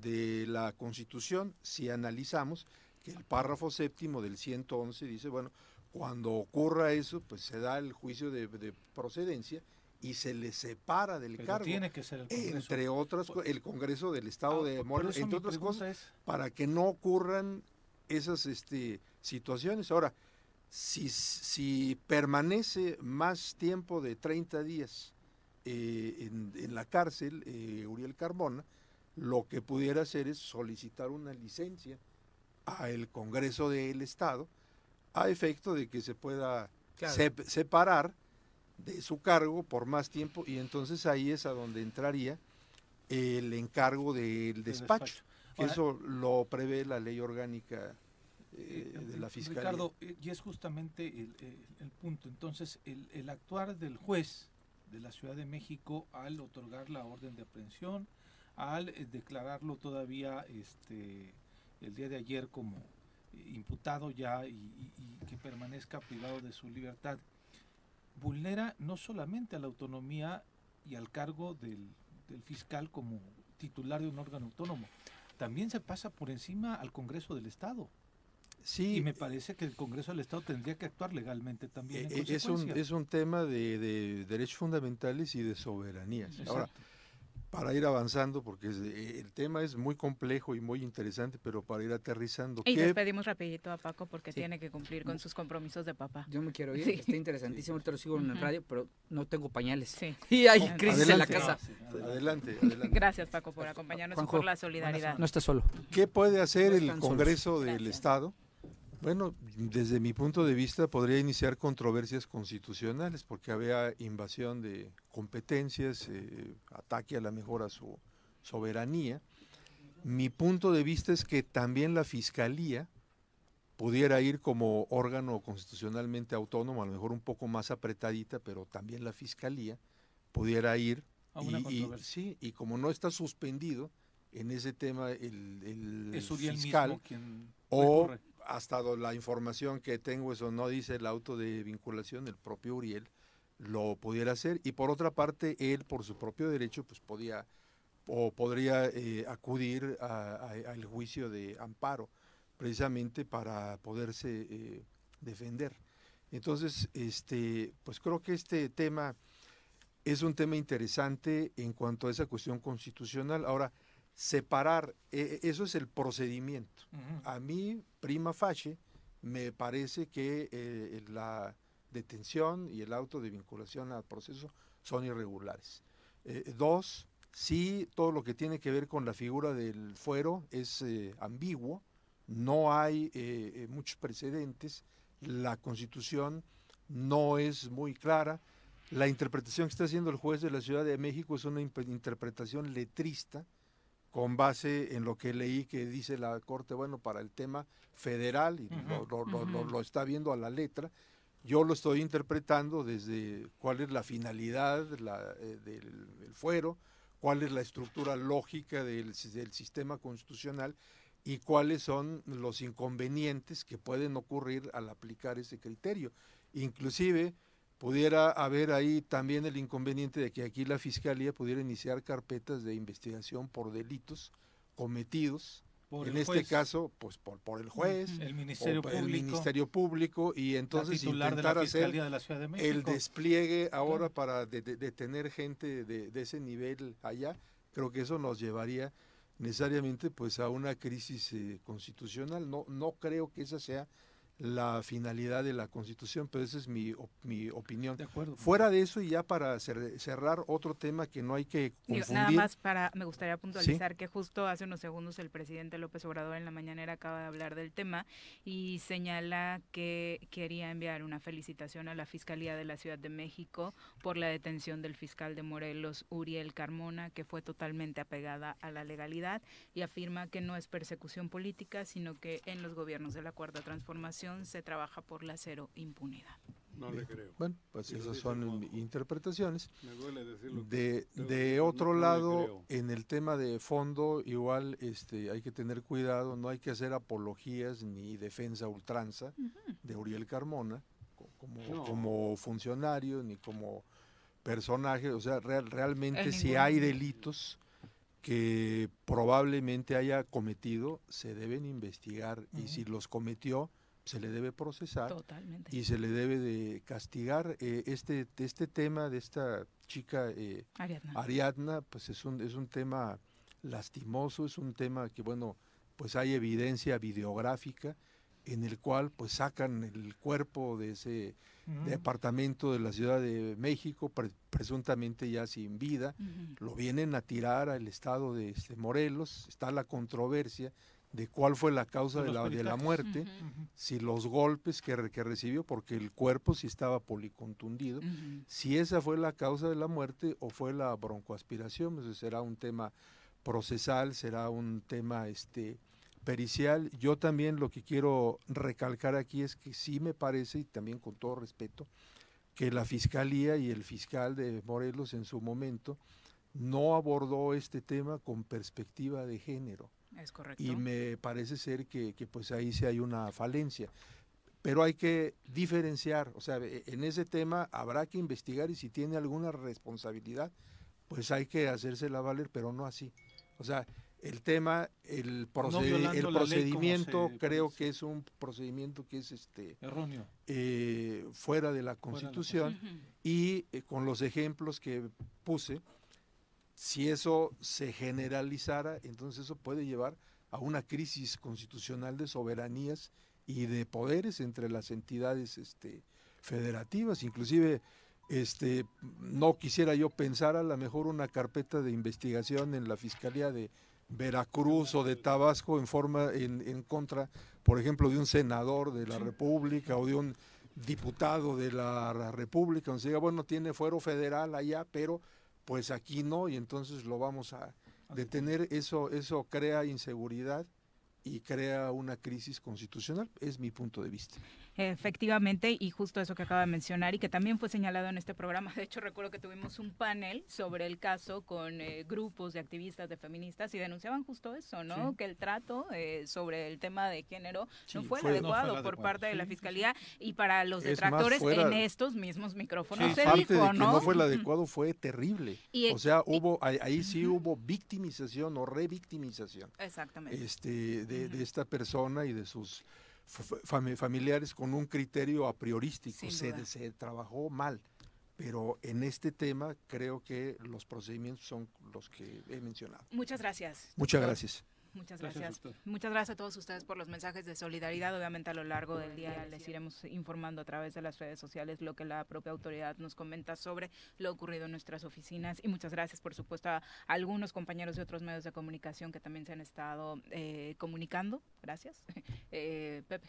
de la Constitución si analizamos que el párrafo séptimo del 111 dice, bueno, cuando ocurra eso, pues se da el juicio de, de procedencia y se le separa del Pero cargo. tiene que ser el Congreso. Entre otras, el Congreso del Estado Ah, de Morelos, entre otras cosas, es- para que no ocurran esas este, situaciones. Ahora, si, si permanece más tiempo de 30 días eh, en, en la cárcel, eh, Uriel Carmona, lo que pudiera hacer es solicitar una licencia al Congreso del Estado a efecto de que se pueda Claro. sep- separar de su cargo por más tiempo y entonces ahí es a donde entraría el encargo del despacho, despacho. que Ahora- eso lo prevé la ley orgánica eh, de la Fiscalía. Ricardo, eh, y es justamente el, el- el punto. Entonces, el, el actuar del juez de la Ciudad de México al otorgar la orden de aprehensión, al eh, declararlo todavía este, el día de ayer como eh, imputado ya y, y- y que permanezca privado de su libertad, vulnera no solamente a la autonomía y al cargo del, del fiscal como titular de un órgano autónomo, también se pasa por encima al Congreso del Estado. Sí. Y me parece que el Congreso del Estado tendría que actuar legalmente también. en Eh, es, un, es un tema de, de derechos fundamentales y de soberanías. Ahora, Exacto. para ir avanzando, porque es- eh, el tema es muy complejo y muy interesante, pero para ir aterrizando, Y ¿qué- despedimos rapidito a Paco porque Sí. tiene que cumplir con sus compromisos de papá. Yo me quiero ir, Sí. está interesantísimo, ahorita lo sigo en el radio, pero no tengo pañales. Sí. Y hay Adelante. crisis en la Adelante. casa. Adelante, adelante. Gracias, Paco, por acompañarnos y Juanjo, por la solidaridad. No está solo. ¿Qué puede hacer No el están solos. Congreso del Gracias. Estado? Bueno, desde mi punto de vista podría iniciar controversias constitucionales porque había invasión de competencias, eh, ataque a la mejor a su soberanía. Mi punto de vista es que también la Fiscalía pudiera ir como órgano constitucionalmente autónomo, a lo mejor un poco más apretadita, pero también la Fiscalía pudiera ir A una y, y- sí, y como no está suspendido en ese tema el, el Es fiscal mismo quien o. hasta la información que tengo, eso no dice el auto de vinculación, el propio Uriel lo pudiera hacer y por otra parte él por su propio derecho pues podía o podría eh, acudir al juicio de amparo precisamente para poderse eh, defender. Entonces, este, pues creo que este tema es un tema interesante en cuanto a esa cuestión constitucional. Ahora, separar, eh, eso es el procedimiento. A mí, prima facie, me parece que eh, la detención y el auto de vinculación al proceso son irregulares. Eh, dos, sí, todo lo que tiene que ver con la figura del fuero es eh, ambiguo, no hay eh, eh, muchos precedentes, la constitución no es muy clara, la interpretación que está haciendo el juez de la Ciudad de México es una interpretación letrista, con base en lo que leí que dice la Corte, bueno, para el tema federal, y lo, lo- está viendo a la letra, yo lo estoy interpretando desde cuál es la finalidad la, eh, del, del fuero, cuál es la estructura lógica del, del sistema constitucional y cuáles son los inconvenientes que pueden ocurrir al aplicar ese criterio. Inclusive pudiera haber ahí también el inconveniente de que aquí la Fiscalía pudiera iniciar carpetas de investigación por delitos cometidos, Por en este juez. caso, pues por, por el juez, El Ministerio o por el Público, Ministerio Público, y entonces intentar hacer de de el despliegue ahora para de- de- detener gente de, de ese nivel allá, creo que eso nos llevaría necesariamente pues a una crisis eh, constitucional. No, no creo que esa sea la finalidad de la Constitución, pero esa es mi, op- mi opinión. De acuerdo. Fuera de eso y ya para cer- cerrar otro tema que no hay que Digo, confundir. nada más para, me gustaría puntualizar que justo hace unos segundos el presidente López Obrador en la mañanera acaba de hablar del tema y señala que quería enviar una felicitación a la Fiscalía de la Ciudad de México por la detención del fiscal de Morelos, Uriel Carmona, que fue totalmente apegada a la legalidad y afirma que no es persecución política, sino que en los gobiernos de la Cuarta Transformación se trabaja por la cero impunidad. No le creo. Bueno, pues esas son interpretaciones. Me duele decirlo. De, de otro no lado, en el tema de fondo, igual este, hay que tener cuidado, no hay que hacer apologías ni defensa a ultranza de Uriel Carmona co- como, No. como funcionario ni como personaje. O sea, real- realmente En si ningún- hay delitos que probablemente haya cometido, se deben investigar y si los cometió, se le debe procesar Totalmente. y se le debe de castigar. Eh, este, este tema de esta chica eh, Ariadna. Ariadna, pues es un, es un tema lastimoso, es un tema que, bueno, pues hay evidencia videográfica en el cual pues sacan el cuerpo de ese departamento de la Ciudad de México, pre- presuntamente ya sin vida, lo vienen a tirar al estado de este, Morelos, está la controversia de cuál fue la causa De la, de la muerte, si los golpes que, que recibió, porque el cuerpo sí estaba policontundido, si esa fue la causa de la muerte o fue la broncoaspiración, eso será un tema procesal, será un tema este pericial. Yo también lo que quiero recalcar aquí es que sí me parece, y también con todo respeto, que la Fiscalía y el fiscal de Morelos en su momento no abordó este tema con perspectiva de género. Es correcto. Y me parece ser que, que, pues ahí sí hay una falencia. Pero hay que diferenciar, o sea, e- en ese tema habrá que investigar y si tiene alguna responsabilidad, pues hay que hacérsela valer, pero no así. O sea, el tema, el, procedimiento se creo que es un procedimiento que es este Erróneo. eh, fuera de la Fuera de la Constitución Constitución. y eh, con los ejemplos que puse, si eso se generalizara, entonces eso puede llevar a una crisis constitucional de soberanías y de poderes entre las entidades este, federativas. Inclusive, este, no quisiera yo pensar a lo mejor una carpeta de investigación en la Fiscalía de Veracruz o de Tabasco en forma en, en contra, por ejemplo, de un senador de la República o de un diputado de la República, donde se diga, bueno, tiene fuero federal allá, pero pues aquí no, y entonces lo vamos a detener. Eso, eso crea inseguridad y crea una crisis constitucional, es mi punto de vista. Efectivamente, y justo eso que acaba de mencionar y que también fue señalado en este programa. De hecho, recuerdo que tuvimos un panel sobre el caso con eh, grupos de activistas, de feministas, y denunciaban justo eso, ¿no? Sí. Que el trato eh, sobre el tema de género Sí, no fue, el no adecuado por adecuado. parte de la Fiscalía y para los Es detractores en estos mismos micrófonos se Aparte dijo, de que ¿no? no fue el adecuado, fue terrible. Y- o sea, hubo ahí, ahí sí hubo victimización o revictimización Exactamente. este, de, de esta persona y de sus familiares con un criterio a priorístico. Se, se trabajó mal. Pero en este tema creo que los procedimientos son los que he mencionado. Muchas gracias. Muchas gracias. Muchas Gracias. Muchas gracias a todos ustedes por los mensajes de solidaridad. Obviamente a lo largo del día les iremos informando a través de las redes sociales lo que la propia autoridad nos comenta sobre lo ocurrido en nuestras oficinas. Y muchas gracias, por supuesto, a algunos compañeros de otros medios de comunicación que también se han estado eh, comunicando. Gracias. Eh, Pepe.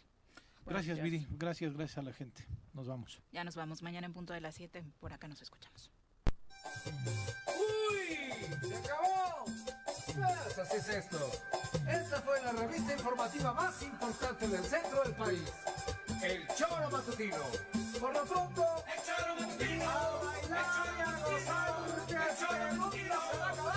Gracias. Viri. Gracias, gracias a la gente. Nos vamos. Ya nos vamos. Mañana en punto de las 7. Por acá nos escuchamos. ¡Uy! ¡Se acabó! Pues así es esto. Esta fue la revista informativa más importante del centro del país. El Choro Matutino. Por lo pronto, el Choro Matutino. A bailar y gozar, el Choro Matutino va a acabar. El Choro